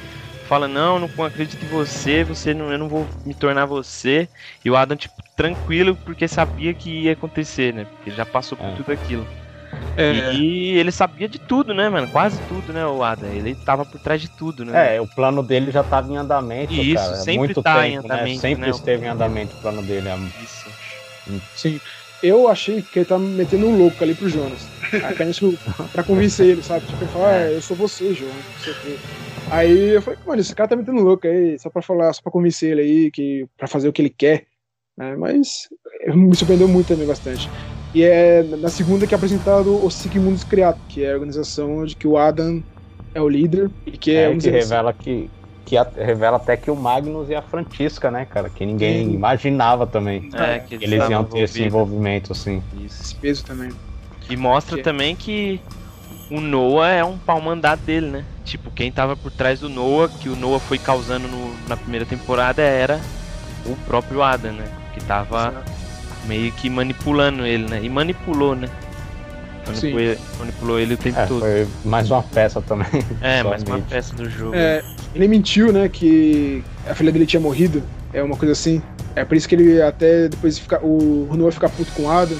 fala, não, não acredito em você, você não, eu não vou me tornar você. E o Adam, tipo, tranquilo, porque sabia que ia acontecer, né? Porque ele já passou por É. tudo aquilo. É, E ele sabia de tudo, né, mano? Quase tudo, né, o Adam? Ele tava por trás de tudo, né? É, o plano dele já tava em andamento, Isso, cara. Há sempre muito tá em tempo, né? andamento, Sempre né? esteve em andamento o plano dele. há- Isso. sim. Eu achei que ele tava metendo um louco ali pro Jonas. Aí que a gente, pra convencer ele, sabe? Tipo, ele fala, ah, eu sou você, Jonas, não sei o quê. Aí eu falei, mano, esse cara tá metendo louco aí, só pra falar, só pra convencer ele aí, que, pra fazer o que ele quer. né? Mas me surpreendeu muito também bastante. E é na segunda que é apresentado o Sigmundos Criato, que é a organização de que o Adam é o líder e que é, É, que revela que, que a- revela até que o Magnus e a Francisca, né, cara? Que ninguém Sim. imaginava também. É, que Eles iam estavam ter esse envolvimento, assim. Isso. esse peso também. E mostra Que- também que o Noah é um pau mandado dele, né? Tipo, quem tava por trás do Noah, que o Noah foi causando no- na primeira temporada, era o próprio Adam, né? Que tava meio que manipulando ele, né? E manipulou, né? Sim. Manipulou, manipulou ele o tempo É, todo. foi mais uma peça também. É, mais uma peça do jogo. É, ele mentiu, né, que a filha dele tinha morrido, é uma coisa assim. É por isso que ele até depois fica, o Noah fica puto com o Adam.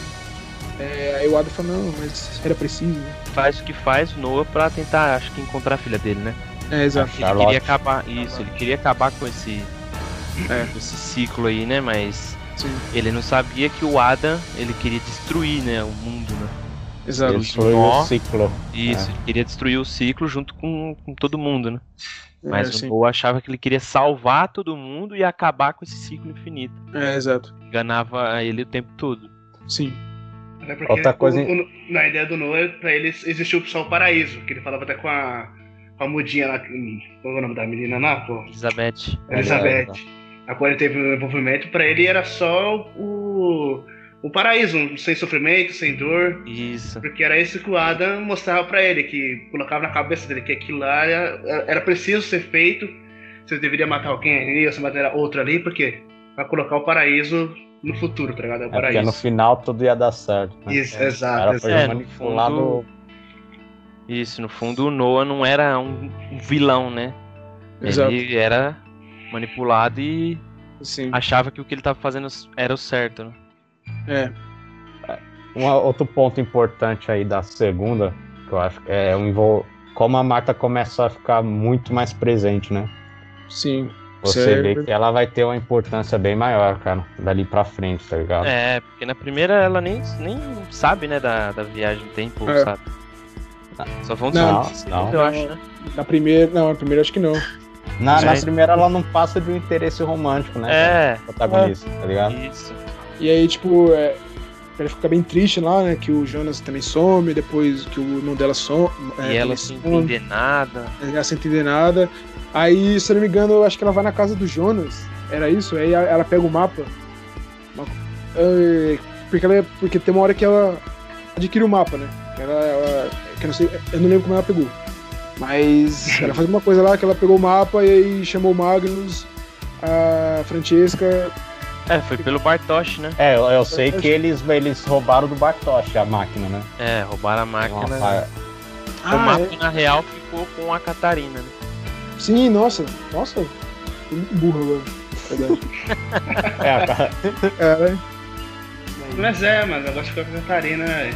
É, aí o Adam fala, não, mas era preciso. né? Faz o que faz o Noah pra tentar, acho que, encontrar a filha dele, né? É, exato. Ele Charlotte. queria acabar. Isso, ele queria acabar com esse. É. com esse ciclo aí, né? Mas Sim, ele não sabia que o Adam ele queria destruir, né? O mundo, né? exato. Nó. o ciclo. Isso, ele queria destruir o ciclo junto com, com todo mundo, né? Mas é, o. Noah achava que ele queria salvar todo mundo e acabar com esse ciclo infinito. É, exato. Enganava ele o tempo todo. Sim. Até porque Outra coisa- o- o- na ideia do Noah, pra eles existiu só o paraíso, que ele falava até com a, com a mudinha lá, qual é o nome da menina lá, pô? Elizabeth. Elizabeth. Agora ele teve um envolvimento, pra ele era só o, o paraíso, um sem sofrimento, sem dor, Isso. porque era isso que o Adam mostrava pra ele, que colocava na cabeça dele que aquilo lá era, era preciso ser feito, você deveria matar alguém ali, ou você matar outro ali, porque Pra colocar o paraíso no futuro, tá ligado? É o É porque paraíso. no final tudo ia dar certo. Né? Isso, O exato, exato. É, no manipulado. fundo- Isso, no fundo o Noah não era um um vilão, né? Exato. Ele era manipulado e Sim. achava que o que ele tava fazendo era o certo, né? É. um outro ponto importante aí da segunda, que eu acho que é o envol... como a Marta começa a ficar muito mais presente, né? Sim. Você Certo. vê que ela vai ter uma importância bem maior, cara, dali pra frente, tá ligado? É, porque na primeira ela nem, nem sabe, né, da, da viagem no tempo, É. sabe? Só vão Não, não. eu acho, né? Na primeira. Não, na primeira acho que não. Na, na primeira ela não passa de um interesse romântico, né? É, Protagonista, tá ligado? isso. E aí, tipo, é, ela fica bem triste lá, né? Que o Jonas também some, depois que o irmão dela some. E ela sem entender nada. ela sem entender nada. Aí, se eu não me engano, eu acho que ela vai na casa do Jonas. Era isso? Aí ela pega o mapa. É, Porque, ela, porque tem uma hora que ela adquire o mapa, né? Ela, ela- que eu, não sei, eu não lembro como ela pegou. Mas ela faz uma coisa lá que ela pegou o mapa e aí chamou o Magnus, a Francesca. É, foi pelo Bartosz, né? É, eu, eu sei que eles, eles roubaram do Bartosz a máquina, né? É, roubaram a máquina. Uma pa- o mapa, na real, ficou com a Catarina, né? é. Sim, nossa. Nossa. Fui muito burro agora. É, a ca- é, né? Mas é, mas de ficar com a Catarina. é.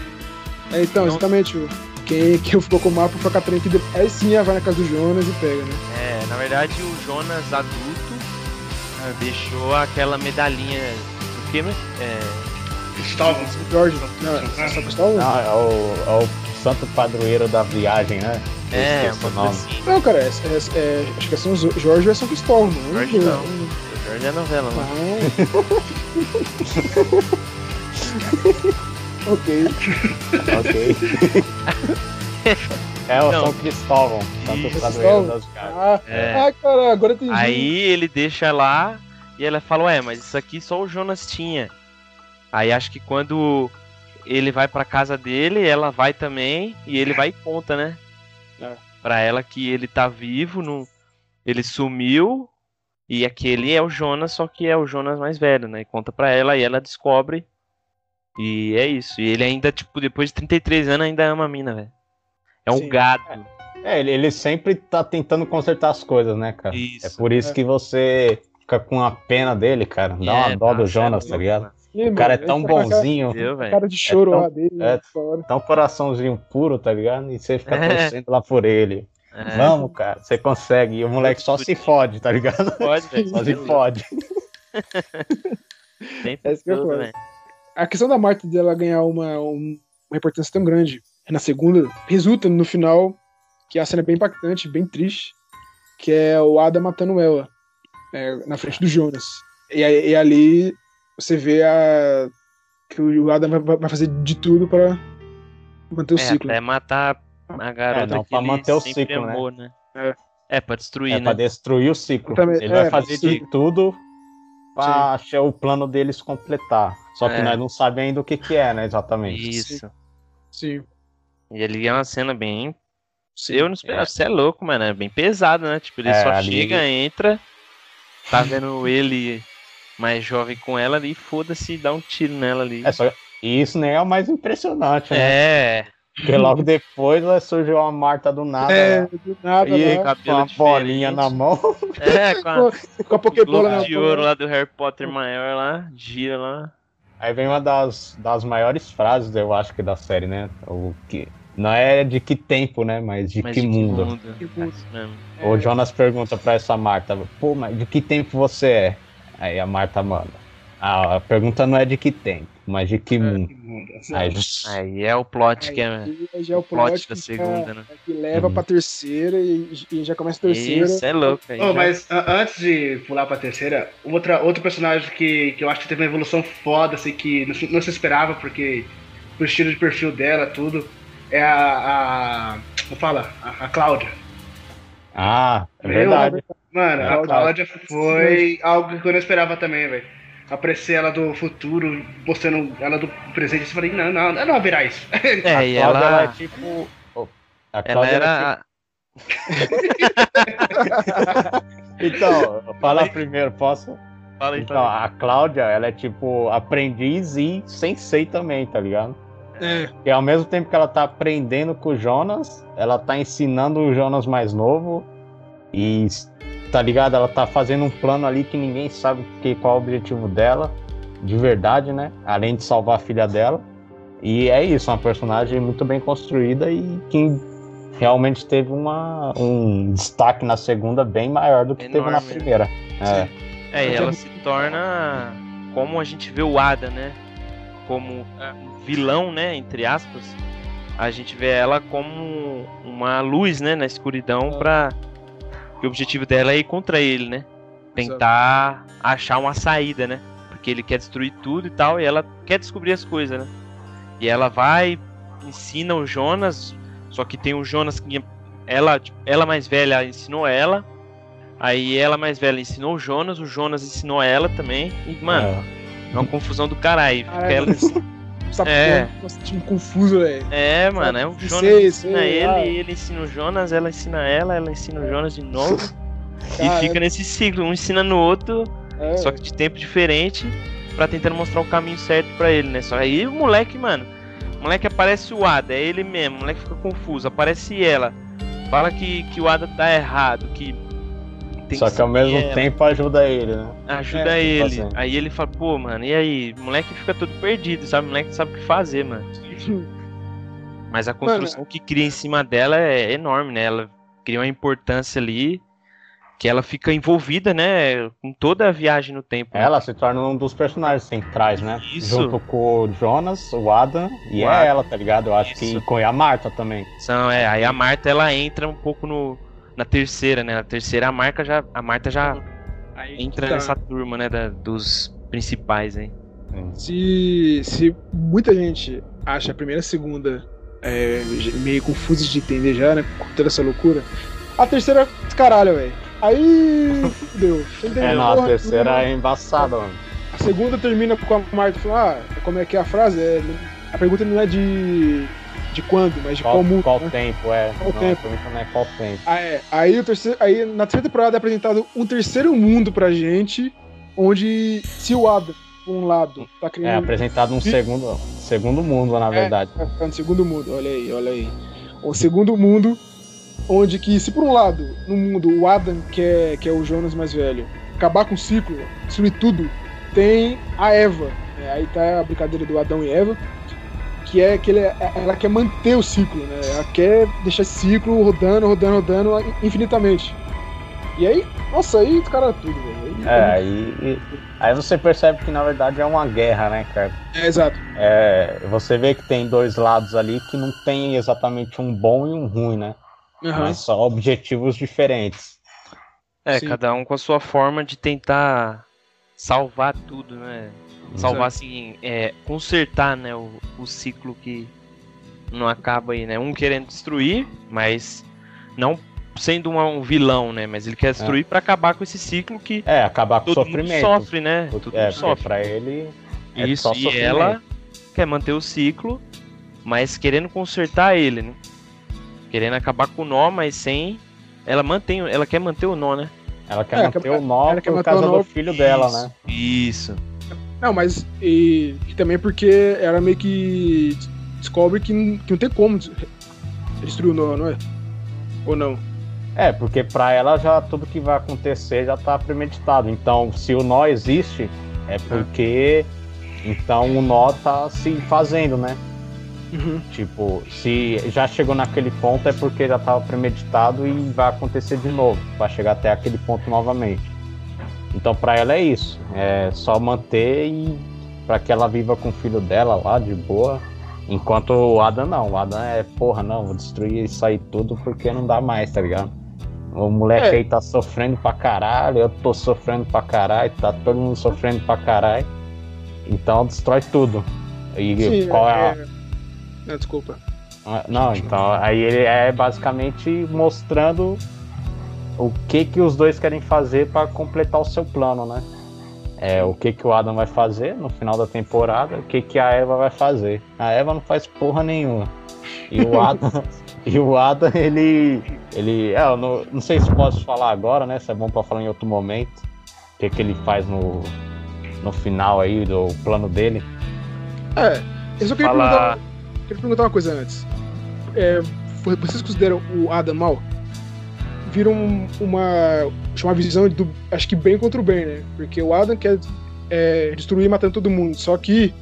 É, então, exatamente. o- Quem, quem ficou com o mapa foi a Catarina que de- aí sim ela vai na casa do Jonas e pega, né? É, na verdade, o Jonas adulto ah, deixou aquela medalhinha. O que, né? É, Cristóvão. Jorge, não, é só Cristóvão? não, é, o, é o santo padroeiro da viagem, né? É, uma o nome. assim. Não, cara, é, é- é- acho que é São Jo- Jorge ou São Cristóvão. não Jorge lembro. não. O Jorge é novela, né? Não. ok. Ok. é o. São Cristóvão, santo Isso. padroeiro das viagens. Ah, É. ah, cara, agora entendi. Aí ele deixa lá e ela fala, ué, mas isso aqui só o Jonas tinha. Aí acho que quando ele vai pra casa dele, ela vai também e ele vai e conta, né? É. Pra ela que ele tá vivo, não... ele sumiu e aquele é o Jonas, só que é o Jonas mais velho, né? E conta pra ela e ela descobre. E é isso. E ele ainda, tipo, depois de 33 anos, ainda ama a mina, velho. É um Sim. gado. É, ele, ele sempre tá tentando consertar as coisas, né, cara? Isso. É por isso que você fica com a pena dele, cara. Dá uma É, dó do Jonas, é tá ligado? Ih, O cara é mano, tão a cara- bonzinho, Entendeu, velho? Cara de choro tão- lá dele, é. né, fora. tão coraçãozinho puro, tá ligado? E você fica É. torcendo lá por ele. É, Vamos, cara, você consegue. E o moleque só se fode, tá ligado? Pode, velho. Só se fode. É isso que eu falo. velho. A questão da Marta dela ganhar uma, um- uma importância tão grande na segunda resulta no final que a cena é bem impactante, bem triste, que é o Adam matando ela né, na frente do Jonas. E, e ali você vê a, que o Adam vai, vai fazer de tudo para manter o É, ciclo. até matar a garota não, que pra ele manter o ciclo, né? amou, né? É. É, pra destruir, É pra né? destruir o ciclo. Também- Ele é, vai pra fazer de tudo pra achar o plano deles completar. Só que É. nós não sabemos ainda o que, que é, né, exatamente. Isso. Sim. E ali é uma cena bem. Eu não esperava. Você é louco, mano. É bem pesado, né? Tipo, ele É, só ali chega, entra, tá vendo ele mais jovem com ela ali, foda-se e dá um tiro nela ali. É só... E isso nem é o mais impressionante, né? É, Porque logo depois surgiu uma Marta do nada É, lá, do nada e lá, com uma bolinha na mão. é, com a com a Pokébola de ouro lá do Harry Potter maior lá, gira lá. Aí vem uma das, das maiores frases, eu acho que da série, né? O que não é de que tempo, né? Mas de Mas que de mundo. Que É mundo. mesmo. O Jonas pergunta pra essa Marta, pô, mas de que tempo você é? Aí a Marta manda. Ah, a pergunta não é de que tempo, mas de que mundo. Aí, Aí é o plot que é. Aí é o plot plot da que segunda, né? que leva Uhum. pra terceira e, e já começa a terceira. Isso, é louco. Aí Oh, já- mas a- antes de pular pra terceira, outra, outro personagem que, que eu acho que teve uma evolução foda, assim, que não, se- não se esperava, porque o estilo de perfil dela, tudo, é a. a como fala? A, a Cláudia. ah, é Meu, verdade. Mano, É, a Cláudia. Cláudia foi algo que eu não esperava também, velho. Aparecer ela do futuro, mostrando ela do presente, eu falei, não, não, ela não vai virar isso. É, a e Cláudia, ela. é tipo. oh, a Ela Cláudia era. tipo- Então, fala primeiro, posso? Fala aí, Então, a Cláudia, ela é tipo aprendiz e sensei também, tá ligado? É, E ao mesmo tempo que ela tá aprendendo com o Jonas, ela tá ensinando o Jonas mais novo e tá ligado? Ela tá fazendo um plano ali que ninguém sabe que, qual é o objetivo dela, de verdade, né? Além de salvar a filha dela. E é isso, uma personagem muito bem construída e que realmente teve uma, um destaque na segunda bem maior do que Enorme, teve na né? primeira. É. É, e ela se torna como a gente vê o Ada, né? Como um vilão, né? Entre aspas. A gente vê ela como uma luz, né? Na escuridão pra. que o objetivo dela é ir contra ele, né? Tentar achar uma saída, né? Porque ele quer destruir tudo e tal, e ela quer descobrir as coisas, né? E ela vai, ensina o Jonas, só que tem o Jonas que ela, tipo, ela mais velha ensinou ela. Aí ela mais velha ensinou o Jonas, o Jonas ensinou ela também. E, mano, É. é uma confusão do caralho. Fica ela- Essa É. time confuso, velho. É, mano, é o Sei, Jonas sei, ensina ele, ah. ele ensina o Jonas, ela ensina ela, ela ensina o Jonas de novo. e fica nesse ciclo, um ensina no outro, É. só que de tempo diferente, pra tentando mostrar o caminho certo pra ele, né? Só aí o moleque, mano, o moleque aparece o Ada, é ele mesmo, o moleque fica confuso, aparece ela, fala que, que o Ada tá errado, que tem Só que ao mesmo ela, tempo ajuda ele, né? ajuda É, ele. tipo assim. Aí ele fala, pô, mano, e aí? O moleque fica todo perdido, sabe? O moleque sabe o que fazer, mano. Mas a construção que cria em cima dela é enorme, né? Ela cria uma importância ali que ela fica envolvida, né? Com toda a viagem no tempo. né? Ela se torna um dos personagens centrais, né? Isso. Junto com o Jonas, o Adam e O é Adam. ela, tá ligado? Eu acho Isso. que com a Marta também. São, é, aí a Marta ela entra um pouco no, na terceira, né? Na terceira a marca já, a Marta já Aí, entra tá. nessa turma, né? da- dos principais, hein? Se, se muita gente acha a primeira e a segunda é, meio confusas de entender já, né? Com toda essa loucura. A terceira, caralho, velho. Aí. Fudeu. Você entendeu? É, não, a terceira é embaçada, mano. A segunda termina com a Marta falando, ah, como é que é a frase? É, a pergunta não é de. De quando, mas de qual, Qual, mundo. qual né? tempo, é. Qual não, tempo? não é qual tempo. Ah, é. Aí, o terceiro, aí na terceira temporada é apresentado um terceiro mundo pra gente, onde se o Ada, por um lado, tá É criando. apresentado um Sim. segundo, segundo mundo, na verdade. É, tá no segundo mundo, olha aí, olha aí. O segundo mundo, onde que, se por um lado, no mundo, o Adam, que é, que é o Jonas mais velho, acabar com o ciclo, destruir tudo, tem a Eva. né? Aí tá a brincadeira do Adão e Eva, que é que ele, ela quer manter o ciclo, né? Ela quer deixar esse ciclo rodando, rodando, rodando infinitamente. E aí, nossa, aí os caras tudo, velho. Aí- É, aí, e- aí você percebe que na verdade é uma guerra, né, cara? é, exato. É, você vê que tem dois lados ali que não tem exatamente um bom e um ruim, né? Aham. Mas só objetivos diferentes. É, Sim. cada um com a sua forma de tentar salvar tudo, né? Salvar assim, é, consertar, né, o, o ciclo que não acaba aí, né? Um querendo destruir, mas não sendo uma- um vilão, né? Mas ele quer destruir pra acabar com esse ciclo que É, acabar com o todo mundo sofrimento. sofre, né? Todo é, mundo sofre. pra ele é Isso, só e sofrimento. ela quer manter o ciclo, mas querendo consertar ele, né? Querendo acabar com o nó, mas sem. Ela mantém, ela quer manter o nó, né? Ela quer É, manter quer- o nó ela quer por causa do filho dela, né? Isso. Não, mas e, e também porque ela meio que descobre que, não- que não tem como des- destruir o nó, não é? Ou não? É, porque pra ela já tudo que vai acontecer já tá premeditado. Então, se o nó existe, é porque então o nó tá se fazendo, né? Uhum. Tipo, se já chegou naquele ponto é porque já tava premeditado e vai acontecer de novo, vai chegar até aquele ponto novamente. Então pra ela é isso, é só manter e para que ela viva com o filho dela lá de boa. Enquanto o Adam não, o Adam é porra, não, vou destruir isso aí tudo porque não dá mais, tá ligado? O moleque É. aí tá sofrendo pra caralho, eu tô sofrendo pra caralho, tá todo mundo sofrendo pra caralho. Então destrói tudo. E Sim, qual é, a, é... Não, desculpa. ah, Não, então aí ele é basicamente mostrando o que que os dois querem fazer para completar o seu plano, né? É, o que que o Adam vai fazer no final da temporada, o que que a Eva vai fazer. A Eva não faz porra nenhuma. E o Adam, e o Adam ele ele, é, eu não, não sei se posso falar agora, né? Se é bom para falar em outro momento. O que que ele faz no no final aí do plano dele. É, eu só queria, perguntar, queria perguntar uma coisa antes. É, vo- vocês consideram o Adam mal? Viram uma, uma visão do. Acho que bem contra o bem, né? Porque o Adam quer é, destruir matando todo mundo. Só que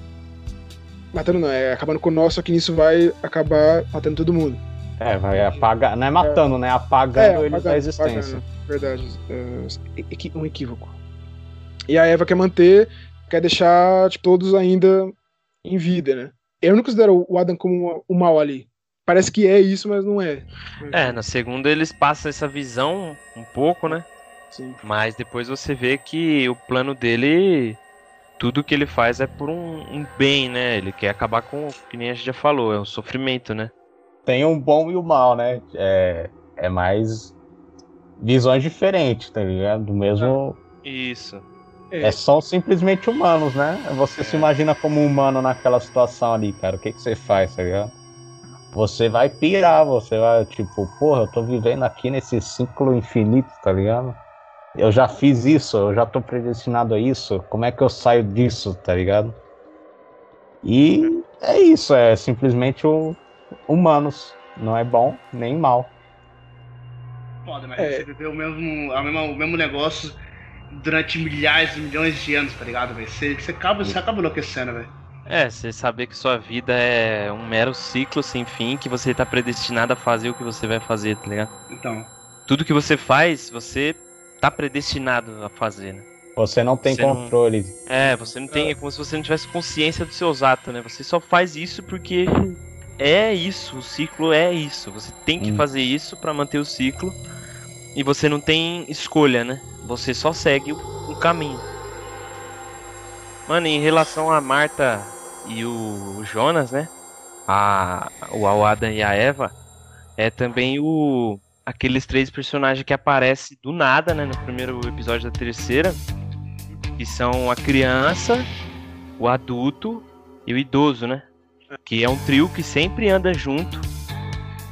Matando não, é acabando com o nosso, só que nisso vai acabar matando todo mundo. É, vai apagar. Não é matando, né? Apagando É, eles da apagando, existência. apagando. Verdade. é, equi- um equívoco. E a Eva quer manter, quer deixar tipo, todos ainda em vida, né? Eu não considero o Adam como uma- o mal ali. Parece que é isso, mas não é. É, na segunda eles passam essa visão um pouco, né? Sim. Mas depois você vê que o plano dele, tudo que ele faz é por um, um bem, né? Ele quer acabar com, que nem a gente já falou, é o sofrimento, né? Tem um bom e o mal, né? É, é mais visões diferentes, tá ligado? Do mesmo. Isso. É, É, são simplesmente humanos, né? Você se imagina como humano naquela situação ali, cara. O que, que você faz, tá ligado? Você vai pirar, você vai, tipo, porra, eu tô vivendo aqui nesse ciclo infinito, tá ligado? Eu já fiz isso, eu já tô predestinado a isso. Como é que eu saio disso, tá ligado? E é isso, é simplesmente o humanos. Não é bom nem mal. Foda, mas É. você viveu o mesmo, a mesma- o mesmo negócio durante milhares e milhões de anos, tá ligado, velho? Você, você, acaba, você acaba enlouquecendo, velho. É, você saber que sua vida é um mero ciclo sem fim, que você tá predestinado a fazer o que você vai fazer, tá ligado? Então, Tudo que você faz, você tá predestinado a fazer, né? Você não tem Você não- controle. É, você não tem. É como se você não tivesse consciência dos seus atos, né? Você só faz isso porque é isso, o ciclo é isso. Você tem que Hum. fazer isso pra manter o ciclo. E você não tem escolha, né? Você só segue o caminho. Mano, em relação a Marta e o, Jonas, né? A, o o Adam e a Eva, é também o aqueles três personagens que aparecem do nada, né? No primeiro episódio da terceira que são a criança, o adulto e o idoso, né? Que é um trio que sempre anda junto,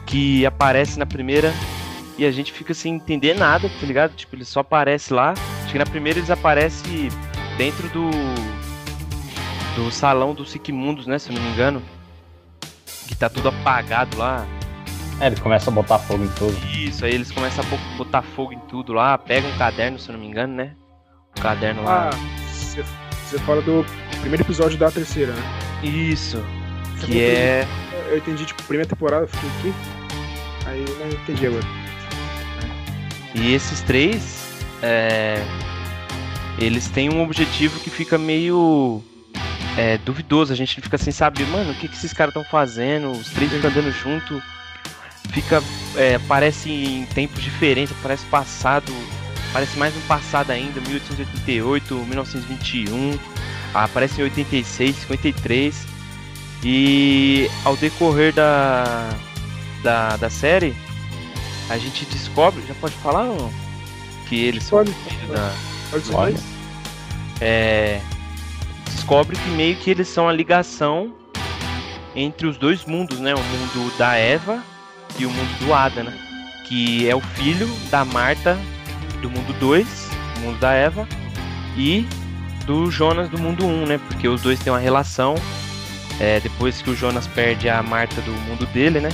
que aparece na primeira e a gente fica sem entender nada, tá ligado? Tipo, ele só aparece lá. Acho que na primeira eles aparecem dentro do do salão dos Sigmundos, né? Se eu não me engano. Que tá tudo apagado lá. É, eles começam a botar fogo em tudo. Isso, aí eles começam a bo- botar fogo em tudo lá, pegam um caderno, se eu não me engano, né? O caderno lá. Ah, você você fala do primeiro episódio da terceira, né? Isso. Você Que é. Eu entendi, tipo, primeira temporada, eu fiquei aqui. Aí eu não entendi agora. E esses três. É... Eles têm um objetivo que fica meio. É, duvidoso, a gente fica sem saber, mano, o que, que esses caras estão fazendo? Os três ficam andando junto, fica. É, parece em tempos diferentes, parece passado, parece mais no passado ainda, 1888, 1921, aparece em 86, 53. E ao decorrer da, da, da série, a gente descobre. Já pode falar não? Que eles são Pode, filhos pode. da. Pode? É, descobre que meio que eles são a ligação entre os dois mundos, né? O mundo da Eva e o mundo do Adam, né? Que é o filho da Marta do mundo 2, o mundo da Eva, e do Jonas do mundo 1, né? Porque os dois têm uma relação. É, depois que o Jonas perde a Marta do mundo dele, né?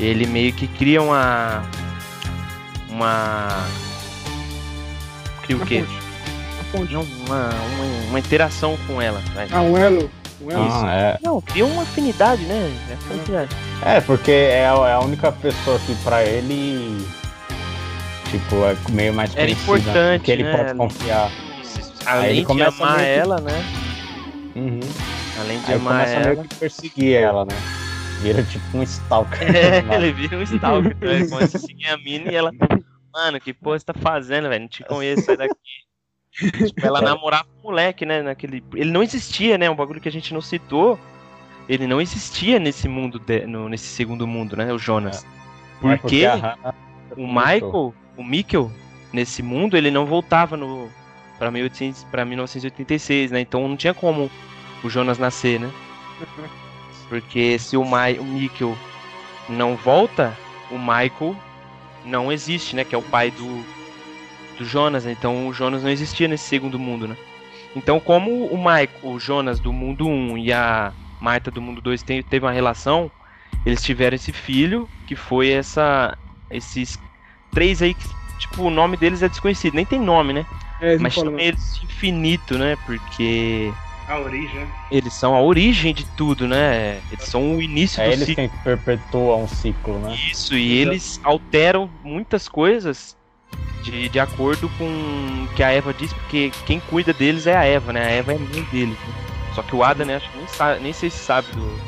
Ele meio que cria uma. Uma. Cria o quê? Ponte. Uma uma, uma, interação com ela. vai. Ah, um elo. Um elo. Ah, é. Não, cria uma afinidade, né? É. É, porque é a, é a única pessoa que pra ele. Tipo, é meio mais Era conhecida, importante, Que ele né? pode confiar. Aí Além ele de começa amar meio que- ela, né? Uhum. Além de Aí amar começa ela. meio que perseguir ela, né? Vira tipo um stalker. É, ele vira um stalker, né? Ele começa a seguir a mina e ela. Mano, que porra você tá fazendo, velho? Não te conheço, sai daqui. Tipo, ela namorava um moleque, né? Naquele... Ele não existia, né? Um bagulho que a gente não citou. Ele não existia nesse mundo, de- no, nesse segundo mundo, né? O Jonas. É Porque a Hannah- o Michael, o Mikkel, nesse mundo, ele não voltava no para 1800 para 1986, né? Então não tinha como o Jonas nascer, né? Porque se o, Mai, o Mikkel não volta, o Michael não existe, né? Que é o pai do, do Jonas, né? Então o Jonas não existia nesse segundo mundo, né? Então como o Michael, o Jonas do mundo 1 e a Marta do mundo 2 tem, teve uma relação, eles tiveram esse filho, que foi essa esses três aí que, tipo, o nome deles é desconhecido, nem tem nome, né? É, eles não Mas chamam eles de infinito, né? Porque A origem. né? Eles são a origem de tudo, né? Eles são o início É do eles ciclo. quem perpetuam um ciclo, né? Isso, e eles alteram muitas coisas de, de acordo com o que a Eva diz, porque quem cuida deles é a Eva, né? A Eva é mãe deles. né? Só que o Adam, né, acho que nem, sabe, nem sei se sabe do,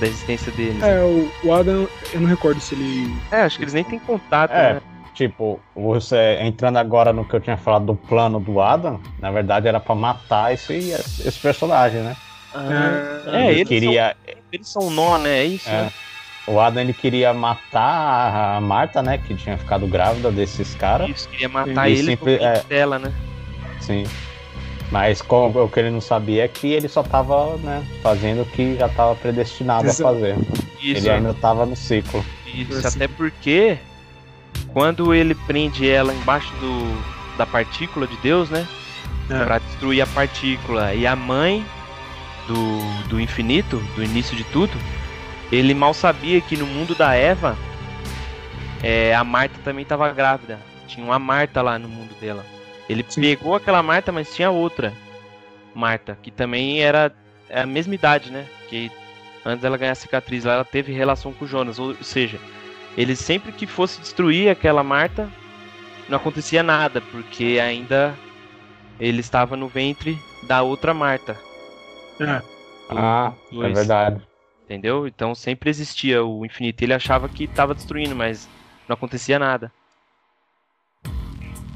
da existência deles. É, o, o Adam, eu não recordo se ele. É, acho que eles nem têm contato, É. né? Tipo, você entrando agora no que eu tinha falado do plano do Adam, na verdade era pra matar esse, esse personagem, né? Ah, É, é, ele eles, queria, são, eles são nó, né? É isso, É. né? O Adam ele queria matar a Marta, né, que tinha ficado grávida desses caras. Isso, queria matar E ele sempre- no é. dela, né? Sim. Mas como, o que ele não sabia é que ele só tava, né, fazendo o que já tava predestinado Exato. a fazer. Isso, ele ainda tava no ciclo. Isso, Assim. até porque quando ele prende ela embaixo do, da partícula de Deus, né? É. Pra destruir a partícula e a mãe do, do infinito, do início de tudo, ele mal sabia que no mundo da Eva é, a Marta também estava grávida. Tinha uma Marta lá no mundo dela. Ele Sim. pegou aquela Marta, mas tinha outra Marta, que também era é a mesma idade, né? Que antes dela ganhar a cicatriz, lá, ela teve relação com o Jonas. Ou seja, ele sempre que fosse destruir aquela Marta, não acontecia nada, porque ainda ele estava no ventre da outra Marta. É. Ah, é verdade. Entendeu? Então sempre existia o infinito. Ele achava que estava destruindo, mas não acontecia nada.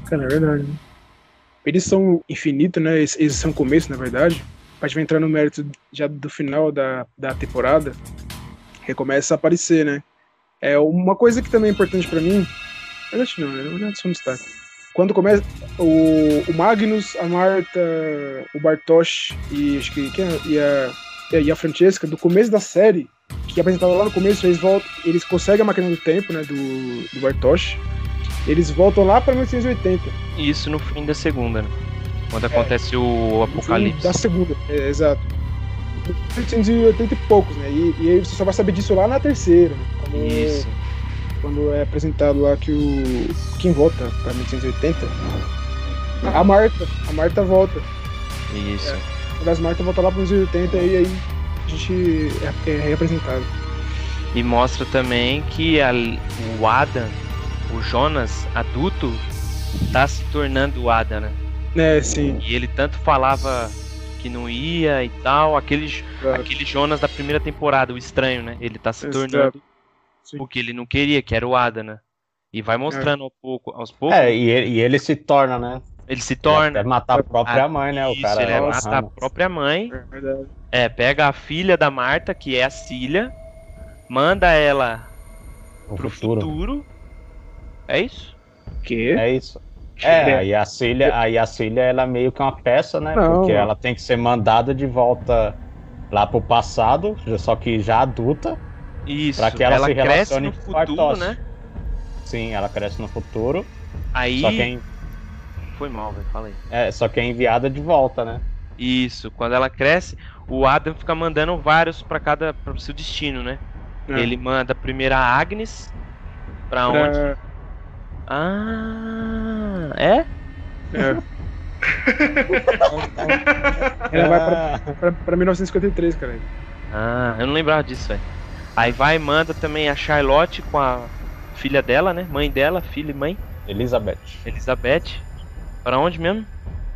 Cara, é verdade. Né? Eles são infinito, né? Eles, são começo, na verdade. A gente vai entrar no mérito já do final da, da temporada, que começa a aparecer, né? É uma coisa que também é importante pra mim. Na verdade, não, verdade, só um destaque. Quando começa o, o Magnus, a Marta, o Bartosz e acho que quem é? e a, e a Francesca, do começo da série, que é apresentava lá no começo, eles voltam, eles conseguem a máquina do tempo, né? Do, do Bartosz. Eles voltam lá pra 1980. E isso no fim da segunda, né? Quando acontece o No fim apocalipse. Da segunda, é, exato. 1880 e poucos, né? E, e aí você só vai saber disso lá na terceira, né? Quando, Isso. quando é apresentado lá que o. Quem volta pra 1880? A Marta. A Marta volta. Isso. Quando as Marta volta lá pra 1980 e aí a gente é, é reapresentado. E mostra também que a- o Adam, o Jonas adulto, tá se tornando o Adam, né? É, sim. E ele tanto falava que não ia e tal, aquele, Claro. aquele Jonas da primeira temporada, o estranho, né? Ele tá se Exato. tornando o que ele não queria, que era o Adam, né? E vai mostrando ao pouco, aos poucos, É, e ele, e ele se torna, né? Ele se torna. Até matar a própria mãe, né? O Isso, cara ele é é matar a própria mãe. É. É, pega a filha da Marta, que é a Cília, manda ela o pro futuro. futuro. É isso? Que? É isso. É, aí a Cília, aí a Cília, ela é meio que uma peça, né? Não. Porque ela tem que ser mandada de volta lá pro passado, só que já adulta. Isso. Pra que ela se cresce relacione no com o futuro, Bartosz. né? Sim, ela cresce no futuro. Aí Só é, foi mal, velho, falei. é, só que é enviada de volta, né? Isso, quando ela cresce, o Adam fica mandando vários pra cada pro seu destino, né? É. Ele manda primeiro a Agnes pra onde? Pra... Ah, é? É. Ela vai pra, pra, pra 1953, cara. Ah, eu não lembrava disso, velho. Aí vai e manda também a Charlotte com a filha dela, né? Mãe dela, filha e mãe, Elizabeth. Elizabeth. Pra onde mesmo?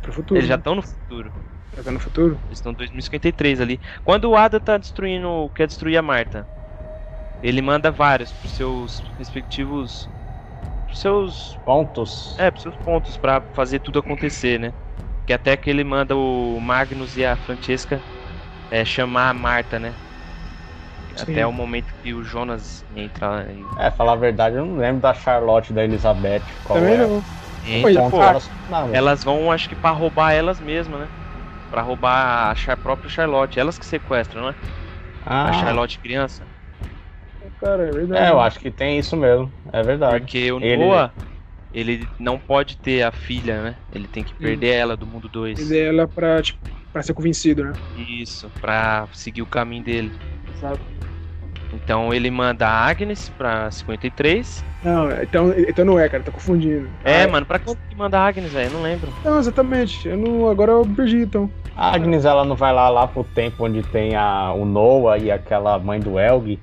Pro futuro. Eles já né? estão no futuro. Já tá no futuro? Eles estão em 2053 ali. Quando o Ada tá destruindo, quer destruir a Marta, ele manda vários pros seus respectivos. Pros seus. Pontos. É, pros seus pontos pra fazer tudo acontecer, né? Que até que ele manda o Magnus e a Francesca é, chamar a Marta, né? Sim. Até o momento que o Jonas entra lá e. É, falar a verdade, eu não lembro da Charlotte da Elizabeth. Qual Também é. não. Ponto pô, elas- não, elas vão, acho que pra roubar elas mesmas, né? Pra roubar a Char- própria Charlotte. Elas que sequestram, né? ah, A Charlotte criança. Cara, é verdade. É, eu acho que tem isso mesmo. É verdade. Porque o Ele- Noah, ele não pode ter a filha, né? Ele tem que perder ela do mundo 2. Mas é ela pra, tipo, pra ser convencido, né? Isso, pra seguir o caminho dele. Exato. Então ele manda a Agnes pra 53. Não, então, então não é, cara, tá confundindo. É, Ah, mano, pra quanto que manda a Agnes, velho? Eu não lembro. Não, exatamente. Eu não, agora eu perdi, então. A Agnes, ela não vai lá, lá pro tempo onde tem a, o Noah e aquela mãe do Elg?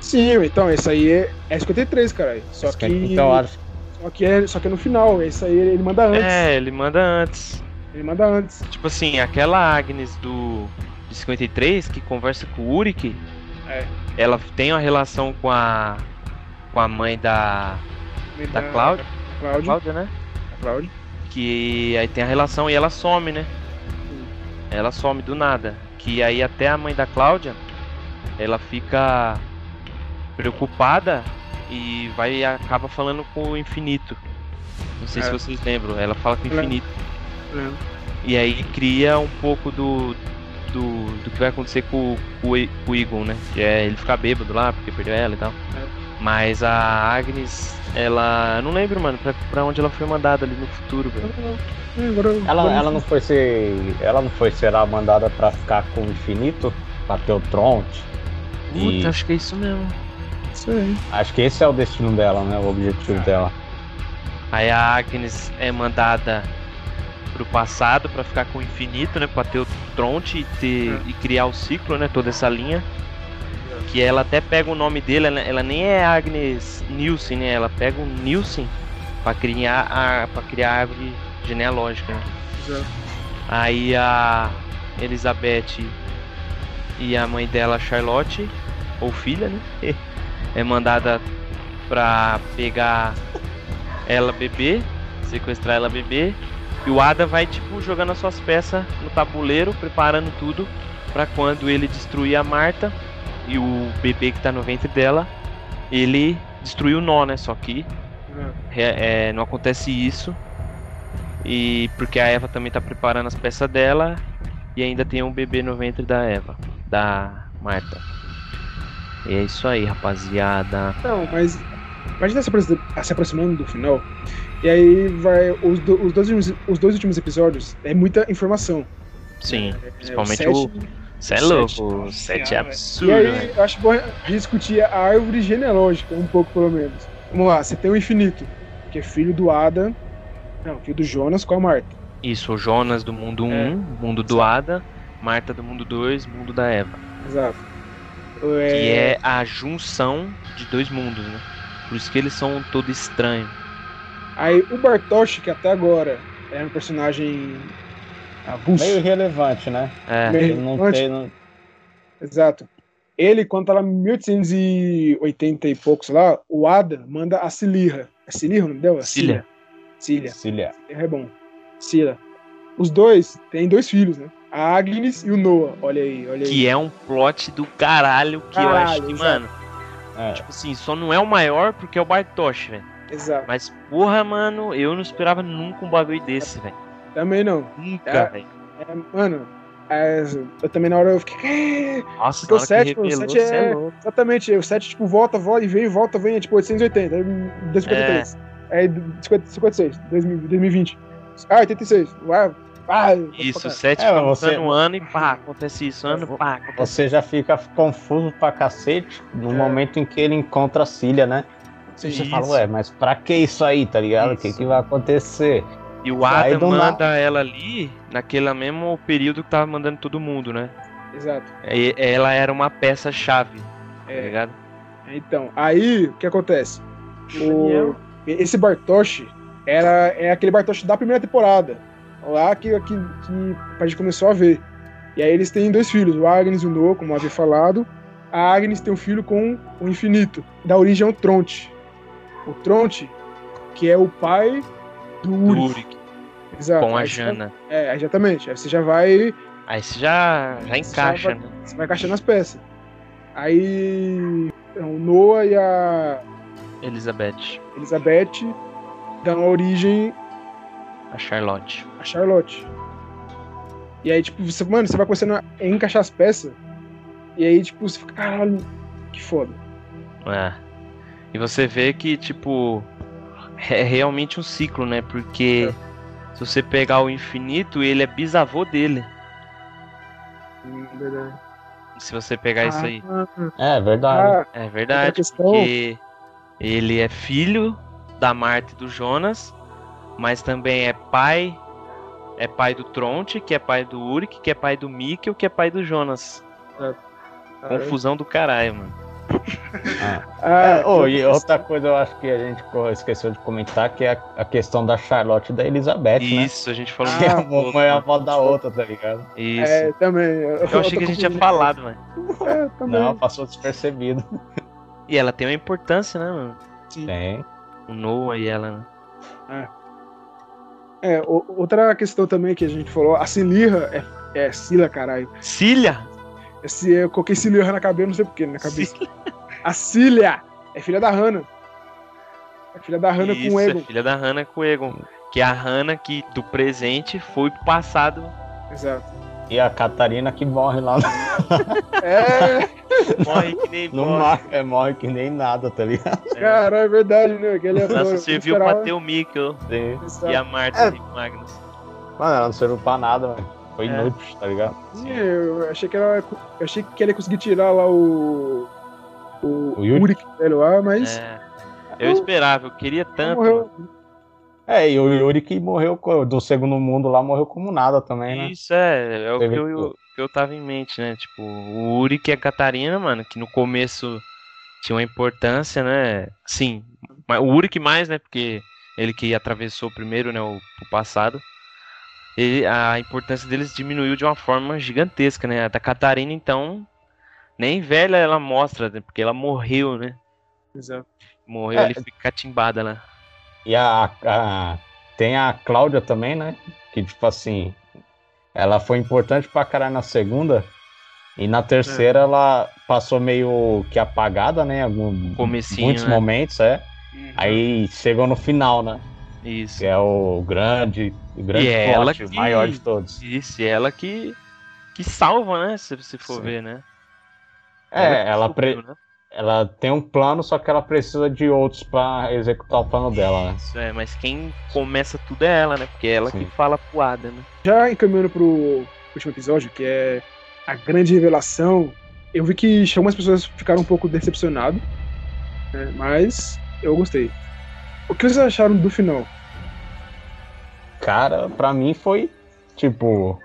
Sim, então, esse aí é, é 53, caralho. Só que. Então, acho... só, que é, só que é no final, esse aí ele manda antes. É, ele manda antes. Ele manda antes. Tipo assim, aquela Agnes do de 53 que conversa com o Uric, É. ela tem uma relação com a com a mãe da da Cláudia, Cláudia. Cláudia, né? Cláudia. Que aí tem a relação e ela some, né? Ela some do nada. Que aí até a mãe da Cláudia, ela fica preocupada e vai e acaba falando com o infinito. Não sei É. se vocês lembram, ela fala com o Lembro. infinito. Lembro. E aí cria um pouco do, do, do que vai acontecer com, com com o Egon, né? Que é ele ficar bêbado lá, porque perdeu ela e tal. Mas a Agnes, ela. Eu não lembro, mano, pra, pra onde ela foi mandada ali no futuro, velho. É, Ela, ela não foi ser. Ela não foi será mandada pra ficar com o infinito? Pra ter o Tronte? E- Puta, acho que é isso mesmo. Isso aí. Acho que esse é o destino dela, né? O objetivo dela. Aí a Agnes é mandada pro passado pra ficar com o infinito, né? Pra ter o Tronte e, ter, e criar o ciclo, né? Toda essa linha. Que ela até pega o nome dele, ela, ela nem é Agnes Nielsen, né? Ela pega o Nielsen pra criar a, pra criar a árvore genealógica, né? Exato. Aí a Elizabeth e a mãe dela, Charlotte, ou filha, né? É mandada pra pegar ela bebê, sequestrar ela bebê. E o Ada vai, tipo, jogando as suas peças no tabuleiro, preparando tudo pra quando ele destruir a Marta e o bebê que tá no ventre dela, ele destruir o nó, né? Só que é, é, não acontece isso. E porque a Eva também tá preparando as peças dela. E ainda tem um bebê no ventre da Eva, da Marta. E é isso aí, rapaziada. Não, mas imagina se aproximando do final. E aí vai. Os, do- os, dois, últimos- os dois últimos episódios é muita informação. Sim, É, principalmente o o. sete- Você é louco, sete. o 7 é absurdo, E aí, velho. eu acho bom a gente discutir a árvore genealógica, um pouco pelo menos. Vamos lá, você tem o infinito, que é filho do Ada. Não, filho do Jonas com a Marta. Isso, o Jonas do mundo 1, É. mundo do Ada, Marta do mundo 2, mundo da Eva. Exato. Que é a junção de dois mundos, né? Por isso que eles são todo estranho. Aí o Bartosz, que até agora é um personagem avulso. Meio irrelevante, né? É, Meio- não relevante. tem. não- Exato. Ele, quando tá lá em 1880 e poucos lá, o Ada manda a Cilirra. É Cilirra o nome dela? Cília. Cília. Cília. É bom. Cila. Os dois têm dois filhos, né? A Agnes e o Noah. Olha aí, olha aí. que é um plot do caralho que eu acho Caralho, que, exato. mano, É. tipo assim, só não é o maior porque é o Bartosz, velho. Exato. Mas, porra, mano, eu não esperava nunca um bagulho desse, velho. Também não. Nunca, É. velho. É, mano, é, eu também na hora eu fiquei. Nossa, Porque o hora sete, que o revelou, sete cê é- é louco. Exatamente, o 7, tipo, volta, volta e vem, volta, vem, é tipo 880. Aí 253. É, 50, 56, 2000, 2020. Ah, 86. Uau. Ah, Isso, pra sete É, mas contando você- um ano e pá, acontece isso, ano, pá, acontece Você já fica confuso pra cacete no É. momento em que ele encontra a Cília, né? Você Isso. fala, ué, mas pra que isso aí, tá ligado? O que, que vai acontecer? E o Aí Adam do manda ela ali naquele mesmo período que tava mandando todo mundo, né? Exato. E- Ela era uma peça-chave, tá É, ligado? então, aí o que acontece? O, esse Bartosz era, é aquele Bartosz da primeira temporada. Lá que, que, que a gente começou a ver. E aí eles têm dois filhos, o Agnes e o Noah, como eu havia falado. A Agnes tem um filho com o Infinito, da origem ao Tronte. O Tronte, que é o pai do Do Uric. Exato. com a Jana. É, exatamente. Aí você já vai Aí você já, já encaixa, vai- né? Você vai encaixando as peças. Aí o Noah e a Elizabeth, Elizabeth dão origem a Charlotte. a Charlotte. E aí, tipo, você, mano, você vai começando a encaixar as peças. E aí, tipo, você fica, caralho, que foda. É. E você vê que, tipo, é realmente um ciclo, né? Porque se você pegar o infinito, ele é bisavô dele. Se você pegar isso aí. É verdade. Ah, É verdade, questão- porque ele é filho da Marta e do Jonas, mas também é pai é pai do Tronte, que é pai do Uric, que é pai do Mikkel, que é pai do Jonas. Confusão do caralho, mano. Ah. É, oh, e outra coisa eu acho que a gente esqueceu de comentar que é a, a questão da Charlotte e da Elizabeth, Isso, né? Isso, a gente falou. Que a uma é a avó da outra, tá ligado? Isso. É, também. Eu, eu achei que a gente tinha falado, mano. É, também. Não, passou despercebido. E ela tem uma importância, né, mano? Sim. Tem. O Noah e ela, né? É. É, outra questão também que a gente falou, a Cilirra é, é Cila, caralho. Cilha? Esse, eu coloquei Cilirra na cabeça, não sei porquê, na cabeça. Cília. A Cilia é filha da Hannah. É filha da Hannah Isso, com o Egon. É filha da Hannah com o Egon. Que é a Hannah que do presente foi pro passado. Exato. E a Catarina que morre lá. É. morre que nem Não morre. É, morre que nem nada, tá ligado? É. Cara, é verdade, né? Aquele Nossa, serviu pra ter o Mikkel e a Marta é. e Magnus. Mano, ela não serviu pra nada, velho. Foi é. inútil, tá ligado? Sim, eu achei que ela. Eu achei que ela ia conseguir tirar lá o. O, o Yuri velho lá, mas. É. Eu esperava, eu queria tanto. Morreu. É, e o Yuri que morreu do segundo mundo lá morreu como nada também, né? Isso é, é o que eu, que eu tava em mente, né? Tipo, o Uri que é Catarina, mano, que no começo tinha uma importância, né? Sim, o Uri que mais, né? Porque ele que atravessou primeiro, né, o, o passado. Ele, a importância deles diminuiu de uma forma gigantesca, né? A da Catarina, então, nem velha ela mostra, né? porque ela morreu, né? Exato. Morreu, é, ele fica catimbada lá. E a, a, tem a Cláudia também, né? Que, tipo assim, ela foi importante pra caralho na segunda. E na terceira é. ela passou meio que apagada, né? Algum, Comecinho, muitos né? momentos, é. Uhum. Aí chegou no final, né? Isso. Que é o grande, o grande e plot, ela que... o maior de todos. Isso, e ela que, que salva, né? Se você for Sim. ver, né? É, ela, pre... né? ela tem um plano, só que ela precisa de outros para executar o plano dela, né? Isso, é, mas quem começa tudo é ela, né? Porque é ela Sim. que fala pro Ada, né? Já encaminhando pro último episódio, que é a grande revelação, eu vi que algumas pessoas ficaram um pouco decepcionadas, né? mas eu gostei. O que vocês acharam do final? Cara, pra mim foi tipo.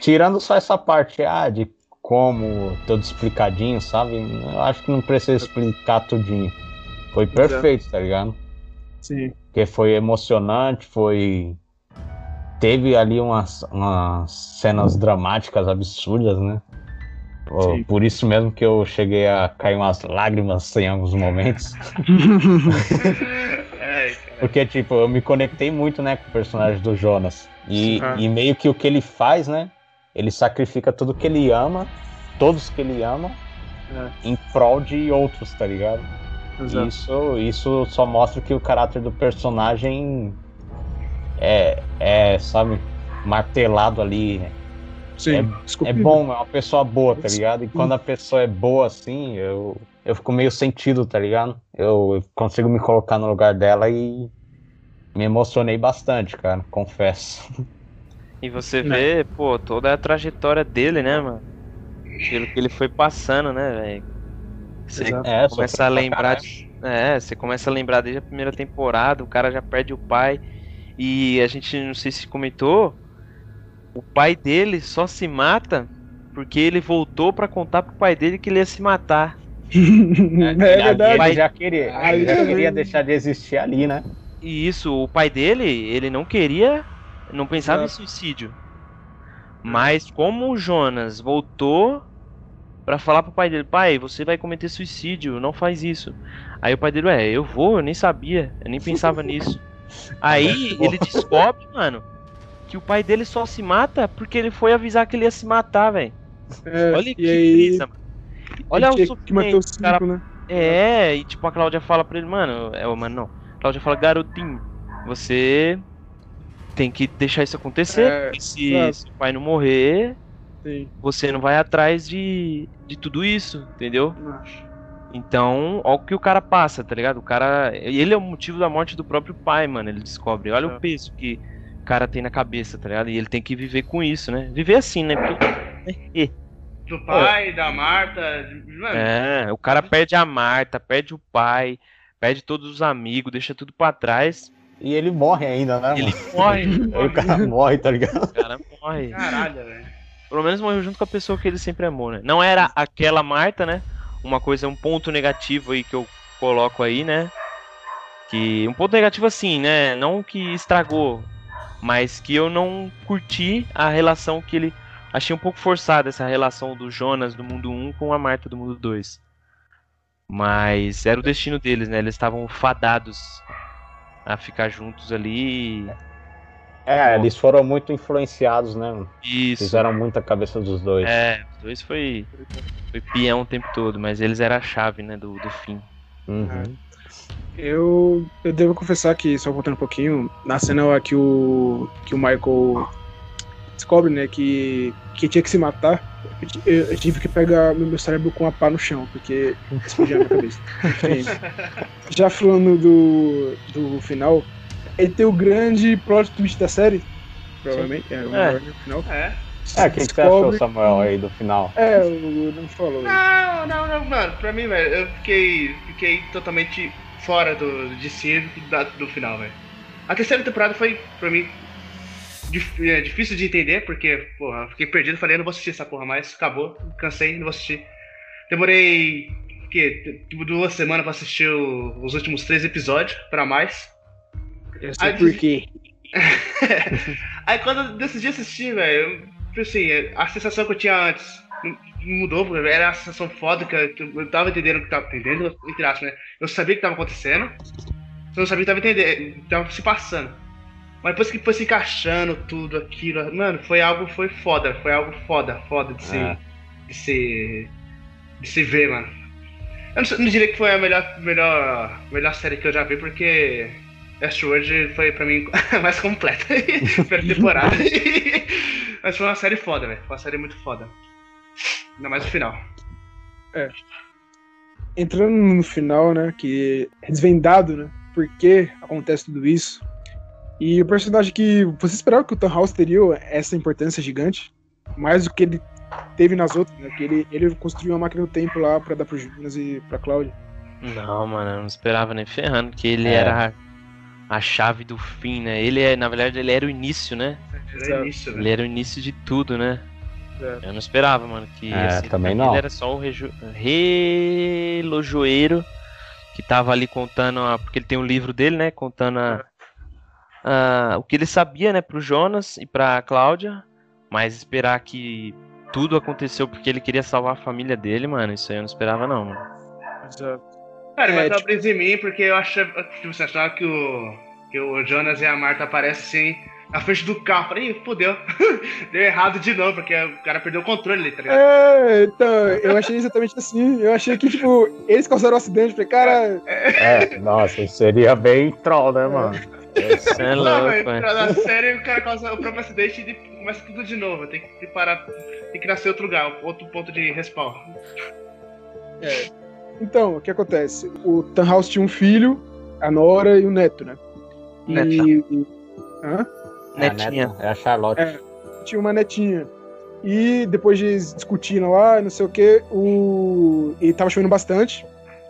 Tirando só essa parte ah, de como, todo explicadinho, sabe? Eu acho que não precisa explicar tudinho. Foi perfeito, tá ligado? Sim. Porque foi emocionante, foi. Teve ali umas, umas cenas dramáticas absurdas, né? Sim. Por isso mesmo que eu cheguei a cair umas lágrimas em alguns momentos. Porque, tipo, eu me conectei muito, né, com o personagem do Jonas. E, ah. e meio que o que ele faz, né? Ele sacrifica tudo que ele ama, todos que ele ama, é. em prol de outros, tá ligado? Exato. Isso, isso só mostra que o caráter do personagem é, é sabe, martelado ali. Sim, é, é bom, é uma pessoa boa, tá ligado? E quando a pessoa é boa assim, eu, eu fico meio sentido, tá ligado? Eu, eu consigo me colocar no lugar dela e me emocionei bastante, cara, confesso. E você vê, pô, toda a trajetória dele, né, mano? Pelo que ele foi passando, né, velho? Você é, começa a lembrar de, É, você começa a lembrar desde a primeira temporada, o cara já perde o pai. E a gente, não sei se comentou, o pai dele só se mata porque ele voltou para contar pro pai dele que ele ia se matar. é, é verdade. Ele já queria, ele já queria deixar de existir ali, né? E isso, o pai dele, ele não queria, não pensava em suicídio. Mas como o Jonas voltou para falar pro pai dele, pai, você vai cometer suicídio, não faz isso. Aí o pai dele, é, eu vou, eu nem sabia, eu nem pensava nisso. Aí ele descobre, mano, que o pai dele só se mata porque ele foi avisar que ele ia se matar, velho. É, Olha que aí... brisa, mano. Olha o sofrimento. Cinco, cara... né? É, e tipo, a Cláudia fala pra ele, mano, é, mano, não. A Cláudia fala, garotinho, você tem que deixar isso acontecer. É, se, o pai não morrer, Sim. você não vai atrás de, de tudo isso, entendeu? Então, olha o que o cara passa, tá ligado? O cara. Ele é o motivo da morte do próprio pai, mano. Ele descobre. Olha é. o peso que o cara tem na cabeça, tá ligado? E ele tem que viver com isso, né? Viver assim, né? Porque... Do pai, da Marta. Mano. É, o cara perde a Marta, perde o pai, perde todos os amigos, deixa tudo para trás e ele morre ainda, né? Ele mano? morre. Aí o cara morre, tá ligado? O cara morre. Caralho, velho. Pelo menos morreu junto com a pessoa que ele sempre amou, né? Não era aquela Marta, né? Uma coisa, um ponto negativo aí que eu coloco aí, né? Que um ponto negativo assim, né? Não que estragou, mas que eu não curti a relação que ele achei um pouco forçada essa relação do Jonas do mundo 1 com a Marta do mundo 2. Mas era o destino deles, né? Eles estavam fadados a ficar juntos ali. É, eles foram muito influenciados, né? Isso. Fizeram muita cabeça dos dois. É, os dois foi, foi peão o tempo todo, mas eles eram a chave, né, do, do fim. Uhum. Eu, eu devo confessar que, só voltando um pouquinho, na cena que o, que o Michael descobre, né, que, que tinha que se matar, eu, eu tive que pegar meu cérebro com a pá no chão, porque explodiu na minha cabeça. Enfim, já falando do, do final, ele tem o grande plot twist da série, provavelmente, é o É. final. É. É, o que, que você achou, Samuel, aí do final? É, o não falou. Não, não, não, mano. Pra mim, velho, eu fiquei, fiquei totalmente fora do, de si da- do final, velho. A terceira temporada foi, pra mim, é, difícil de entender, porque, porra, eu fiquei perdido. Falei, eu não vou assistir essa porra mais. Acabou, cansei, não vou assistir. Demorei? Tipo, duas semanas pra assistir o- os últimos três episódios, pra mais. Eu sei Ah, por quê. Aí quando eu decidi assistir, velho, tipo assim, a sensação que eu tinha antes mudou, era a sensação foda que eu, que eu tava entendendo o que tava entendendo, entre aspas, né? Eu sabia o que tava acontecendo, só não sabia o que tava entendendo, tava se passando. Mas depois que foi se encaixando tudo aquilo, mano, foi algo, foi foda, foi algo foda, foda de se, É. de se, de se ver, mano. Eu não, não diria que foi a melhor, melhor, melhor série que eu já vi, porque Westworld foi pra mim a mais completa. Primeira temporada. Mas foi uma série foda, velho. Foi uma série muito foda. Ainda mais no final. entrando no final, né, que é desvendado, né, por que acontece tudo isso. E o personagem que você esperava que o Tannhaus teria essa importância gigante, mais do que ele teve nas outras, né, que ele, ele construiu uma máquina do tempo lá pra dar pro Jonas e pra Cláudia. Não, mano, eu não esperava nem ferrando, que ele É. era a, chave do fim, né? Ele é, na verdade, ele era o início, né? Era isso, velho. Ele era o início de tudo, né? É. Eu não esperava, mano, que É, esse- também ele não. era só o relojoeiro que tava ali contando, a, porque ele tem um livro dele, né? Contando a- a- o que ele sabia, né, pro Jonas e pra Cláudia, mas esperar que tudo aconteceu porque ele queria salvar a família dele, mano, isso aí eu não esperava não, mano. Exato. Cara, É, mas tipo- tipo... brisa em mim porque eu achava, tipo, você achava que o, que o Jonas e a Marta aparecem assim na frente do carro. Falei, Ih, fodeu. Deu errado de novo, porque o cara perdeu o controle ali, tá ligado? É, então, eu achei exatamente assim. Eu achei que, tipo, eles causaram o acidente. Falei, cara, É, nossa, seria bem troll, né, mano? Você é Não, louco, na série o cara causa o próprio acidente e começa tudo de novo. Tem que parar, tem que nascer outro lugar, outro ponto de respawn. então, o que acontece? O Tannhaus tinha um filho, a Nora e o neto, né? E. Neta. Hã? É Netinha. é a Charlotte. É. tinha uma netinha. E depois de discutindo lá, não sei o que, o... e tava chovendo bastante,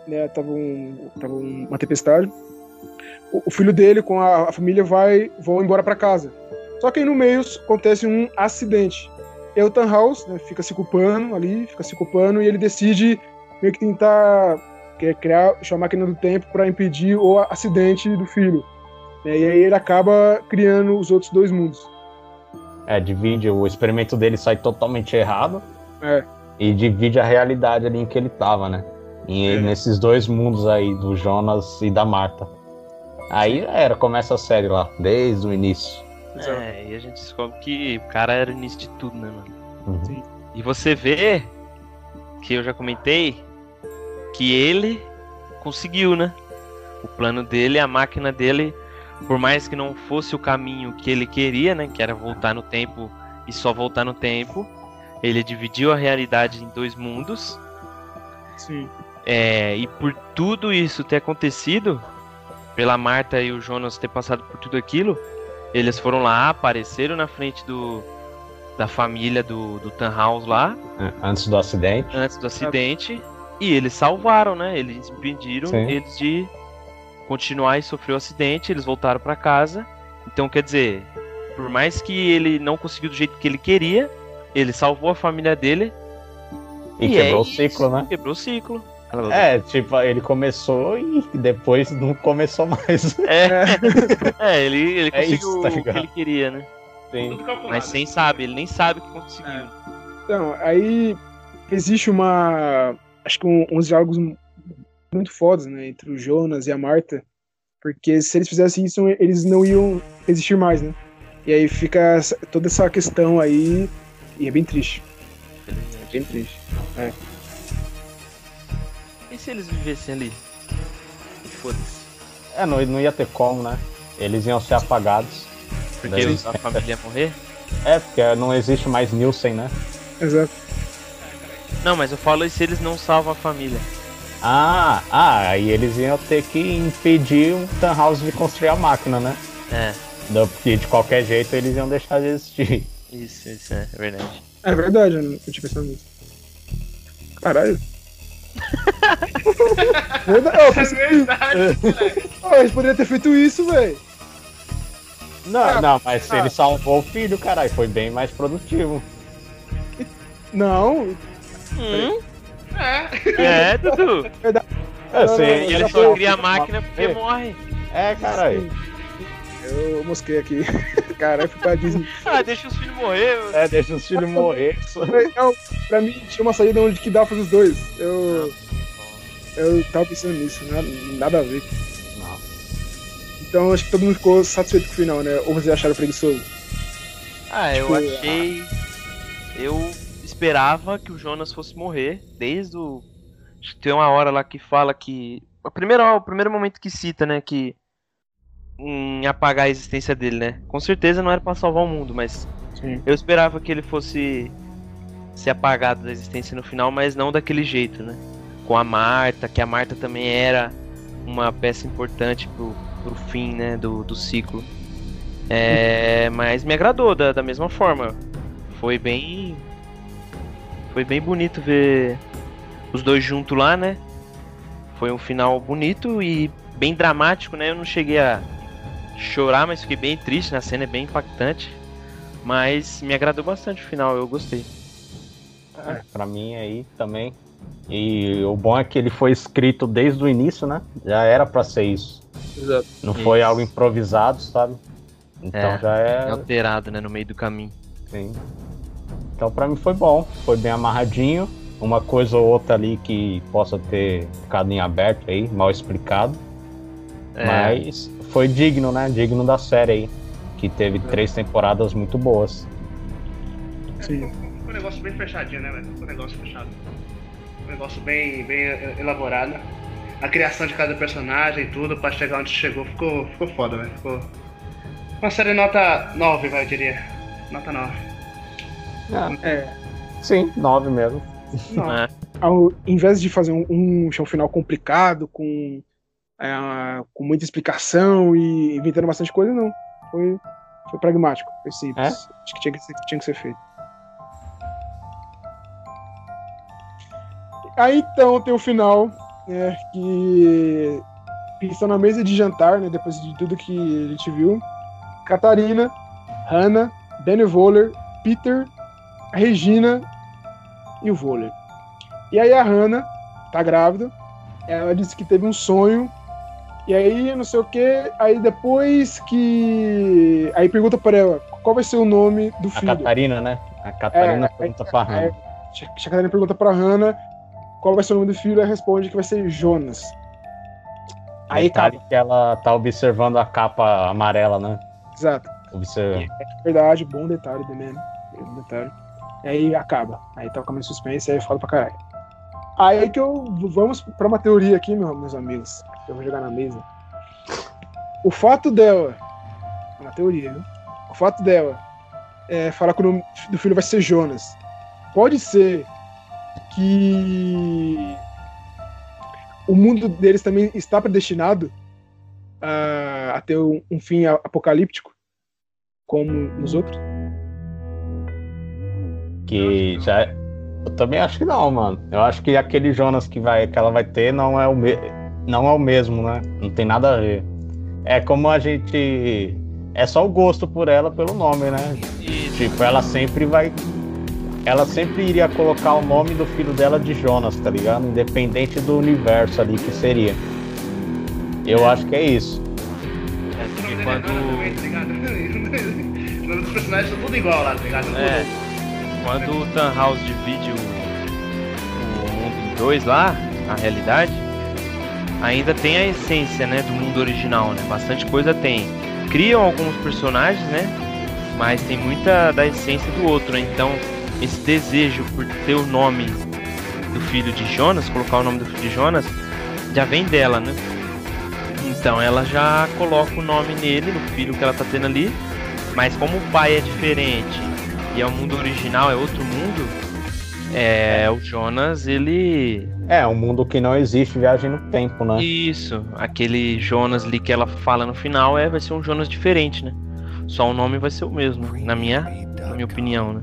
né? Tava, um... tava um- uma tempestade. O, filho dele com a, família vai vão embora para casa. Só que aí no meio acontece um acidente. E o Tannhaus né, fica se culpando ali, fica se culpando, e ele decide meio que tentar é, criar achar a máquina do tempo para impedir o acidente do filho. né, E aí ele acaba criando os outros dois mundos. É, divide, o experimento dele sai totalmente errado. É. E divide a realidade ali em que ele tava, né? E É. nesses dois mundos aí, do Jonas e da Marta. Aí já era, começa a série lá, desde o início. É, e a gente descobre que o cara era o início de tudo, né, mano? Uhum. Sim. E você vê que eu já comentei que ele conseguiu, né? O plano dele, a máquina dele, por mais que não fosse o caminho que ele queria, né? Que era voltar no tempo e só voltar no tempo, ele dividiu a realidade em dois mundos. Sim. É, e por tudo isso ter acontecido, pela Marta e o Jonas ter passado por tudo aquilo, eles foram lá, apareceram na frente do da família do, do Tannhaus lá, É, Antes do acidente. antes do acidente, e eles salvaram, né? Eles impediram Sim. eles de, continuar e sofreu um acidente, eles voltaram para casa. Então, quer dizer, por mais que ele não conseguiu do jeito que ele queria, ele salvou a família dele. E, E quebrou é o ciclo, né? Quebrou o ciclo. É, tipo, ele começou e depois não começou mais. É, é ele, ele É conseguiu isso, tá o que ele queria, né? Sim. Mas sem sabe, ele nem sabe o que conseguiu. É. Então, aí existe uma. Acho que um- uns diálogos muito fodas, né? Entre o Jonas e a Marta. Porque se eles fizessem isso, eles não iam existir mais, né? E aí fica toda essa questão aí. E é bem triste. É bem triste. E se eles vivessem ali? Foda-se. É, não, não ia ter como, né? Eles iam ser apagados. Porque Daí- a família ia morrer? É, porque não existe mais Nielsen, né? Exato. Não, mas eu falo se eles não salvam a família. Ah, ah, aí eles iam ter que impedir o Tannhaus de construir a máquina, né? É, Não, Porque de qualquer jeito eles iam deixar de existir. isso, isso é, é verdade. É verdade, eu não tinha pensado nisso. Caralho. Eu É verdade, moleque. oh, eles poderiam ter feito isso, velho. Não, Ah, não, mas se ah. ele salvou o filho, caralho, foi bem mais produtivo. Não, Hum, É. é, Dudu. Eu não, não, E já ele só cria a máquina porque É. morre. É, caralho. Eu mosquei aqui. Caralho, fui pra Disney. Ah, deixa os filhos morrer. mano. É, deixa os filhos morrer. Não, pra mim tinha uma saída onde que dá pros dois. Eu, eu tava pensando nisso, nada, nada a ver. Não. Então acho que todo mundo ficou satisfeito com o final, né? Ou vocês acharam preguiçoso? Ah, eu Tipo, achei. Eu esperava que o Jonas fosse morrer desde o. Acho que tem uma hora lá que fala que. A primeira, o primeiro momento que cita, né? Que. Em apagar a existência dele, né? Com certeza não era pra salvar o mundo, mas. Sim. Eu esperava que ele fosse ser apagado da existência no final, mas não daquele jeito, né? Com a Marta, que a Marta também era uma peça importante pro, pro fim, né? Do, do ciclo. É, mas me agradou da, da mesma forma. Foi bem. Foi bem bonito ver os dois juntos lá, né? Foi um final bonito e bem dramático, né? Eu não cheguei a chorar, mas fiquei bem triste na cena, é bem impactante. Mas me agradou bastante o final, eu gostei. É, pra mim aí também. E o bom é que ele foi escrito desde o início, né? Já era pra ser isso. Exato. Não foi Isso. algo improvisado, sabe? Então É. já É é. alterado, né? No meio do caminho. Sim. Então pra mim foi bom, foi bem amarradinho. Uma coisa ou outra ali que possa ter ficado em aberto aí, mal explicado. É, Mas foi digno, né? Digno da série aí. Que teve É. três temporadas muito boas. Sim. Ficou um negócio bem fechadinho, né, velho? Ficou um negócio fechado. Um negócio bem, bem eh, elaborado. A criação de cada personagem e tudo, pra chegar onde chegou, ficou, ficou foda, velho. Ficou. Uma série nota 9, vai, eu diria. Nota 9. É. Sim, nove mesmo. Não. é. Ao invés de fazer um, um, um final complicado, com, é, com muita explicação e inventando bastante coisa, não. Foi, foi pragmático, foi simples. Acho que tinha que ser, tinha que ser feito. Aí então tem o final, né, que eles estão na mesa de jantar, né, depois de tudo que a gente viu. Catarina, Hannah, Danny Voller, Peter, Regina e o Voller. E aí a Hannah tá grávida, ela disse que teve um sonho, e aí não sei o que, aí depois que. Aí pergunta pra ela qual vai ser o nome do A filho. Catarina, né? A Catarina É, pergunta pra Hannah. Aí a Catarina pergunta pra Hannah qual vai ser o nome do filho, ela responde que vai ser Jonas. Aí acaba. que ela tá observando a capa amarela, né? Exato. Observa. Verdade, bom detalhe do mesmo. Bom detalhe. E aí acaba. Aí toca mais suspense e aí fala pra caralho. Aí que eu. Vamos pra uma teoria aqui, meu- meus amigos. Eu vou jogar na mesa. O fato dela. É uma teoria, viu? O fato dela é, falar que o nome do filho vai ser Jonas. Pode ser que o mundo deles também está predestinado a, a ter um, um fim apocalíptico, como nos outros. Que já. é- Eu também acho que não, mano. Eu acho que aquele Jonas que, vai, que ela vai ter não é o me... não é o mesmo, né? Não tem nada a ver. É como a gente. É só o gosto por ela pelo nome, né? E, Tipo, ela sempre vai. Ela sempre iria colocar o nome do filho dela de Jonas, tá ligado? Independente do universo ali que seria. Eu acho que é isso. é, O porque é quando. tá ligado? Os nomes dos personagens são tudo igual lá, tá ligado? É, quando o Tannhaus divide o, o mundo em dois lá, a realidade, ainda tem a essência, né, do mundo original, né? Bastante coisa tem. Criam alguns personagens, né? Mas tem muita da essência do outro, né? Então, esse desejo por ter o nome do filho de Jonas, colocar o nome do filho de Jonas, já vem dela, né? Então ela já coloca o nome nele, no filho que ela tá tendo ali. Mas como o pai é diferente e é o mundo original, é outro mundo, é o Jonas, ele. É, um mundo que não existe viagem no tempo, né? Isso, aquele Jonas ali que ela fala no final é vai ser um Jonas diferente, né? Só o nome vai ser o mesmo, na minha, na minha opinião, né?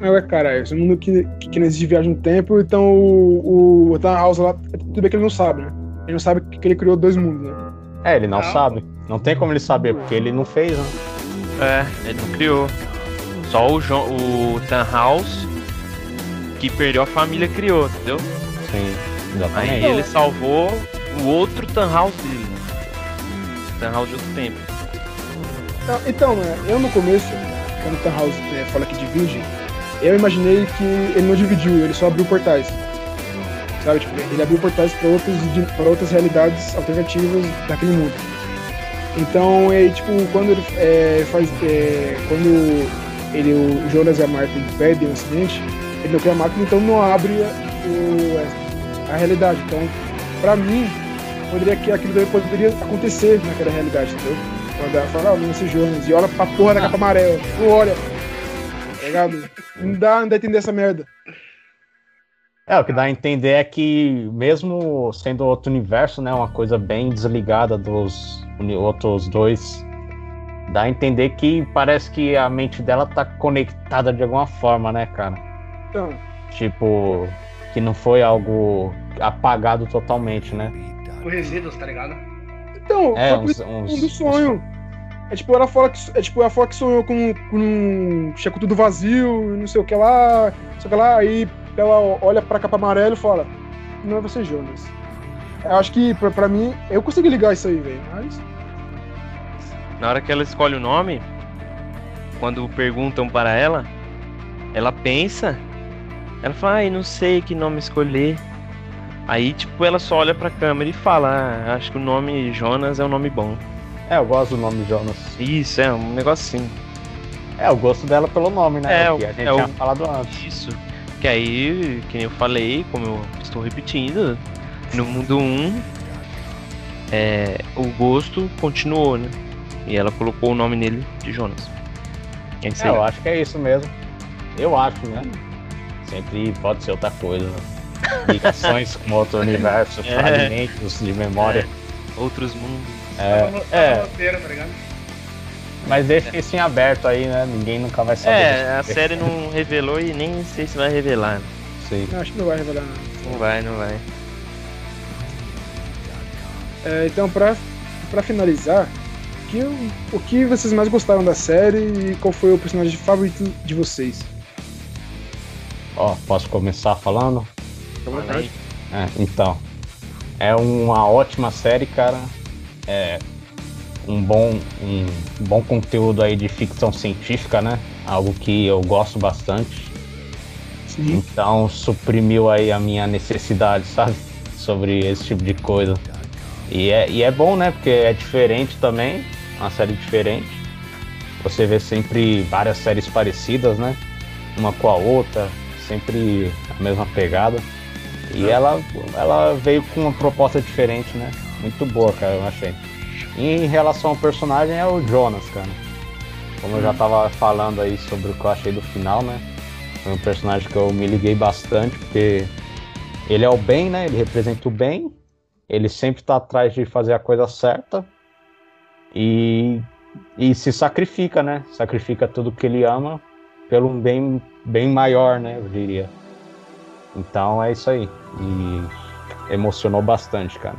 É, cara, esse mundo que, que não existe viagem no tempo, então o, o House lá, tudo bem que ele não sabe, né? Ele não sabe que ele criou dois mundos, né? É, ele não Não. sabe. Não tem como ele saber, porque ele não fez, né? É, ele não criou. Só o, jo o Tannhaus, que perdeu a família, criou, entendeu? Sim, Aí exatamente. ele salvou o outro Tannhaus dele. Tannhaus de outro tempo. Então, Então, né, eu no começo, quando o né, fala que divide, eu imaginei que ele não dividiu, ele só abriu portais. Sabe, tipo, ele abriu portais para outras, para outras realidades alternativas daquele mundo. Então, aí, tipo, quando ele é, faz. é, quando ele, o Jonas e a Martin perdem o acidente, ele não cria máquina, então não abre o- a realidade. Então, pra mim, poderia que aquilo daí poderia acontecer naquela realidade, entendeu? Quando ela fala, ah, esse Jonas, e olha pra porra da capa amarela, não olha. Tá ligado? Não dá, não dá a entender essa merda. É, o que dá a entender é que, mesmo sendo outro universo, né, uma coisa bem desligada dos outros dois, dá a entender que parece que a mente dela tá conectada de alguma forma, né, cara? Então, Tipo, que não foi algo apagado totalmente, né? Com resíduos, tá ligado? então É, foi por uns, isso uns, do sonho. É tipo, ela fala que, é tipo, ela fala que sonhou com, com um checo tudo vazio, não sei o que lá, não sei o que lá, aí ela olha pra capa amarela e fala, não é você, Jonas. Eu acho que, pra, pra mim, eu consegui ligar isso aí, velho, mas... Na hora que ela escolhe o nome, quando perguntam para ela, ela pensa, ela fala, ai, não sei que nome escolher. Aí, tipo, ela só olha pra câmera e fala, ah, acho que o nome Jonas é um nome bom. É, eu gosto do nome Jonas. Isso, é um negócio assim. É, eu gosto dela pelo nome, né? É, que o- a gente é tinha o- falado antes. Isso. Que aí, que nem eu falei, como eu estou repetindo, no mundo 1, é, o gosto continuou, né? E ela colocou o nome nele de Jonas. É eu acho que é isso mesmo. Eu acho, né? Sempre pode ser outra coisa. Ligações com outro universo, É. fragmentos de memória. Outros mundos. É, Tava no- é. roteiro, tá ligado? mas deixa isso em aberto aí, né? Ninguém nunca vai saber. É, a série não revelou e nem sei se vai revelar. né? Sim. Não, acho que não vai revelar nada. Não vai, não vai. É, então, pra, pra finalizar, que, o que vocês mais gostaram da série e qual foi o personagem favorito de vocês? Ó, posso começar falando? Fala. É, então. É uma ótima série, cara. É um bom, um bom conteúdo aí de ficção científica, né? Algo que eu gosto bastante. Sim. Então suprimiu aí a minha necessidade, sabe? Sobre esse tipo de coisa. E é, e é bom, né? Porque é diferente também, uma série diferente. Você vê sempre várias séries parecidas, né? Uma com a outra, sempre a mesma pegada. E ela, ela veio com uma proposta diferente, né? Muito boa, cara, eu achei. E em relação ao personagem é o Jonas, cara. Como eu já tava falando aí sobre o que eu achei do final, né? Foi um personagem que eu me liguei bastante, porque ele é o bem, né? Ele representa o bem. Ele sempre tá atrás de fazer a coisa certa. E, e se sacrifica, né? Sacrifica tudo que ele ama pelo um bem, bem maior, né? Eu diria. Então é isso aí. E emocionou bastante, cara.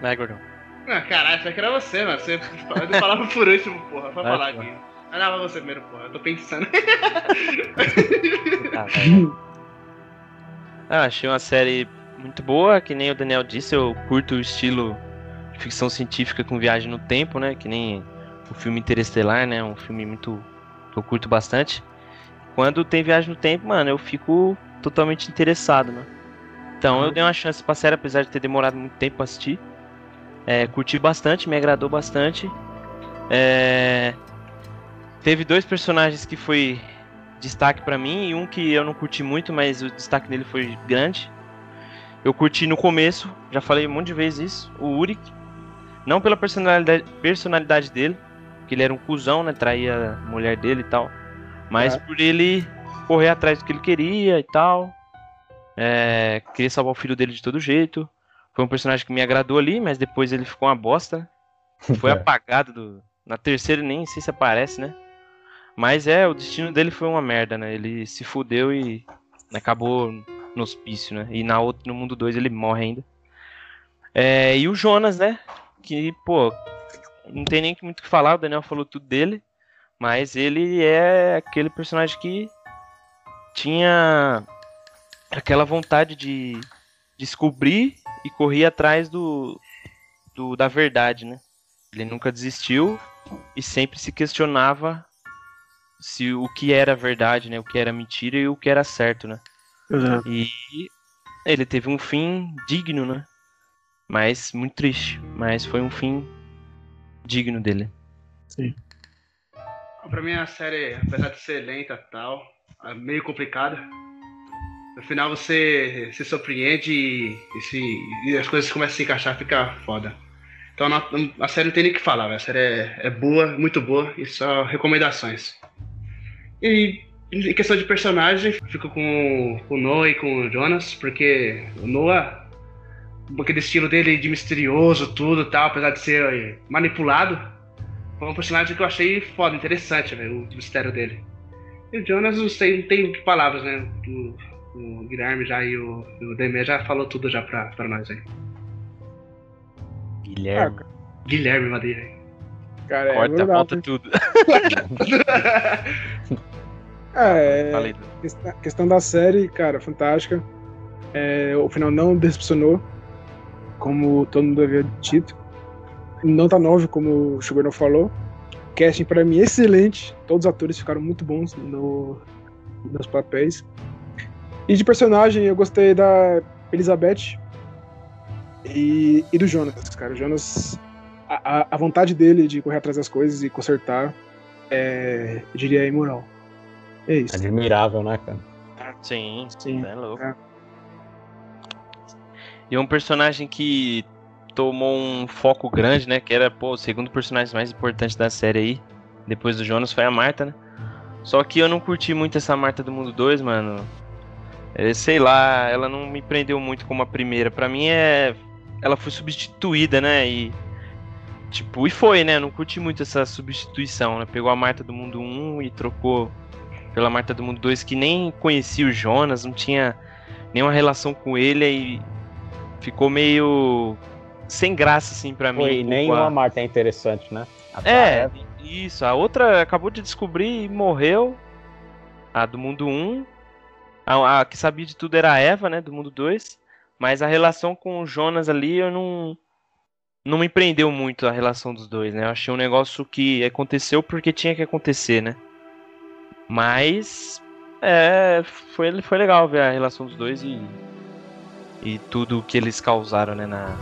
Vai, gordão. Ah, caralho, achei que era você, mano. Você falar por último, porra. Pra Vai, falar aqui. Ah, não, vai você primeiro, porra. Eu tô pensando. Ah. Ah, achei uma série muito boa, que nem o Daniel disse, eu curto o estilo de ficção científica com viagem no tempo, né? Que nem o filme Interestelar, né? Um filme muito eu curto bastante. Quando tem viagem no tempo, mano, eu fico totalmente interessado, né? Então eu dei uma chance pra série, apesar de ter demorado muito tempo pra assistir. É, curti bastante, me agradou bastante. É, Teve dois personagens que foi destaque pra mim e um que eu não curti muito, mas o destaque dele foi grande. Eu curti no começo, já falei um monte de vezes isso, o Uric. Não pela personalidade, personalidade dele, que ele era um cuzão, né? Traía a mulher dele e tal. Mas É. por ele correr atrás do que ele queria e tal. É, queria salvar o filho dele de todo jeito. Foi um personagem que me agradou ali, mas depois ele ficou uma bosta. Foi apagado do. Na terceira nem sei se aparece, né? Mas é, o destino dele foi uma merda, né? Ele se fudeu e acabou no hospício, né? E na outra, no mundo 2 ele morre ainda. É, e o Jonas, né? Que, pô, não tem nem muito o que falar, o Daniel falou tudo dele. Mas ele é aquele personagem que tinha aquela vontade de descobrir e correr atrás do, do da verdade, né? Ele nunca desistiu e sempre se questionava se o que era verdade, né? O que era mentira e o que era certo, né? Exato. E ele teve um fim digno, né? Mas muito triste. Mas foi um fim digno dele. pra mim a série, apesar de ser lenta e tal, é meio complicada. No final você se surpreende e, e se, e as coisas começam a se encaixar, fica foda. Então na- a série não tem nem o que falar, a série é, é boa, muito boa e só recomendações. E em questão de personagem, fico com, com o Noah e com o Jonas, porque o Noah, aquele estilo dele de misterioso, tudo e tal, apesar de ser eh, manipulado, foi um personagem que eu achei foda, interessante, velho, o mistério dele. E o Jonas, não sei, não tem palavras, né? O, o Guilherme já e o, o Demé já falou tudo já pra, pra nós aí. Guilherme. Guilherme Madeira. Cara, é Corta, verdade. volta tudo. É, Falei. questão da série, cara, fantástica. É, o final não decepcionou, como todo mundo havia dito. Não tá novo, como o Sugar não falou. Casting pra mim excelente. Todos os atores ficaram muito bons no, nos papéis. E de personagem, eu gostei da Elizabeth e, e do Jonas, cara. O Jonas, a, a- a vontade dele de correr atrás das coisas e consertar, é, eu diria, imoral. É isso. Admirável, né, cara? Sim, Sim. é louco. É. E um personagem que tomou um foco grande, né? Que era, pô, o segundo personagem mais importante da série aí. Depois do Jonas foi a Marta, né? Só que eu não curti muito essa Marta do Mundo 2, mano. É, sei lá, ela não me prendeu muito como a primeira. Pra mim é. Ela foi substituída, né? E. Tipo, e foi, né? Não curti muito essa substituição, né? Pegou a Marta do Mundo 1 e trocou pela Marta do Mundo 2, que nem conhecia o Jonas, não tinha nenhuma relação com ele e ficou meio sem graça, assim, pra mim. Foi, um nem a- uma Marta é interessante, né? A É, isso. A outra acabou de descobrir e morreu. A do mundo 1. A, a que sabia de tudo era a Eva, né? Do mundo 2. Mas a relação com o Jonas ali, eu não. Não me prendeu muito a relação dos dois, né? Eu achei um negócio que aconteceu porque tinha que acontecer, né? Mas. É. Foi, foi legal ver a relação dos dois e. E tudo que eles causaram, né? Na,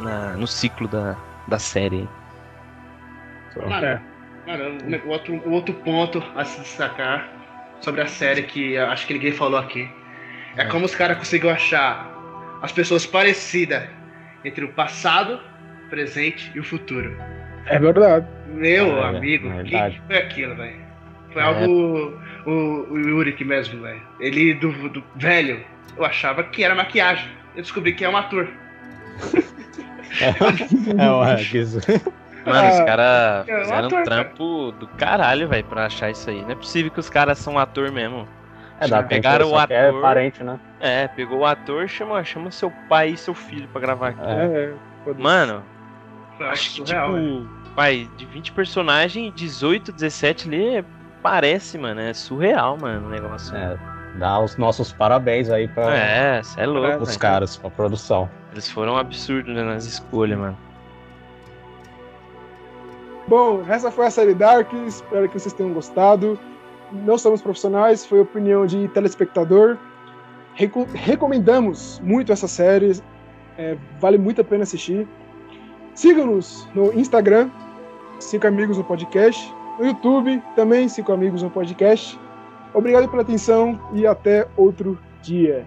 na, no ciclo da, da série. Mano, É. mano, o outro, o outro ponto a se destacar sobre a série que acho que ninguém falou aqui é como os caras conseguiram achar as pessoas parecidas entre o passado, presente e o futuro. É verdade. Meu É, amigo, é o que verdade. que foi aquilo, velho? Foi É. algo. O, o Yurik mesmo, velho. Ele do, do velho, eu achava que era maquiagem. Eu descobri que é um ator. É, uma, isso. Mano, os Ah, caras é fizeram um trampo do caralho, velho, pra achar isso aí. Não é possível que os caras são ator mesmo. É, dá pra Pegaram o que é ator. parente, né? É, pegou o ator, chama, chama seu pai e seu filho pra gravar aqui. É, é, Mano, Foi acho que surreal, tipo, né? pai, de 20 personagens, 18, 17 ali é- parece, mano, é surreal, mano, o negócio. É, dá os nossos parabéns aí pra É, é louco, os velho. caras, pra produção. Eles foram absurdos né, nas escolhas, mano. Bom, essa foi a série Dark. Espero que vocês tenham gostado. Não somos profissionais, foi opinião de telespectador. Reco- recomendamos muito essa série. é, vale muito a pena assistir. Siga-nos no Instagram, Cinco Amigos no Podcast. No YouTube, também Cinco Amigos no Podcast. Obrigado pela atenção e até outro dia.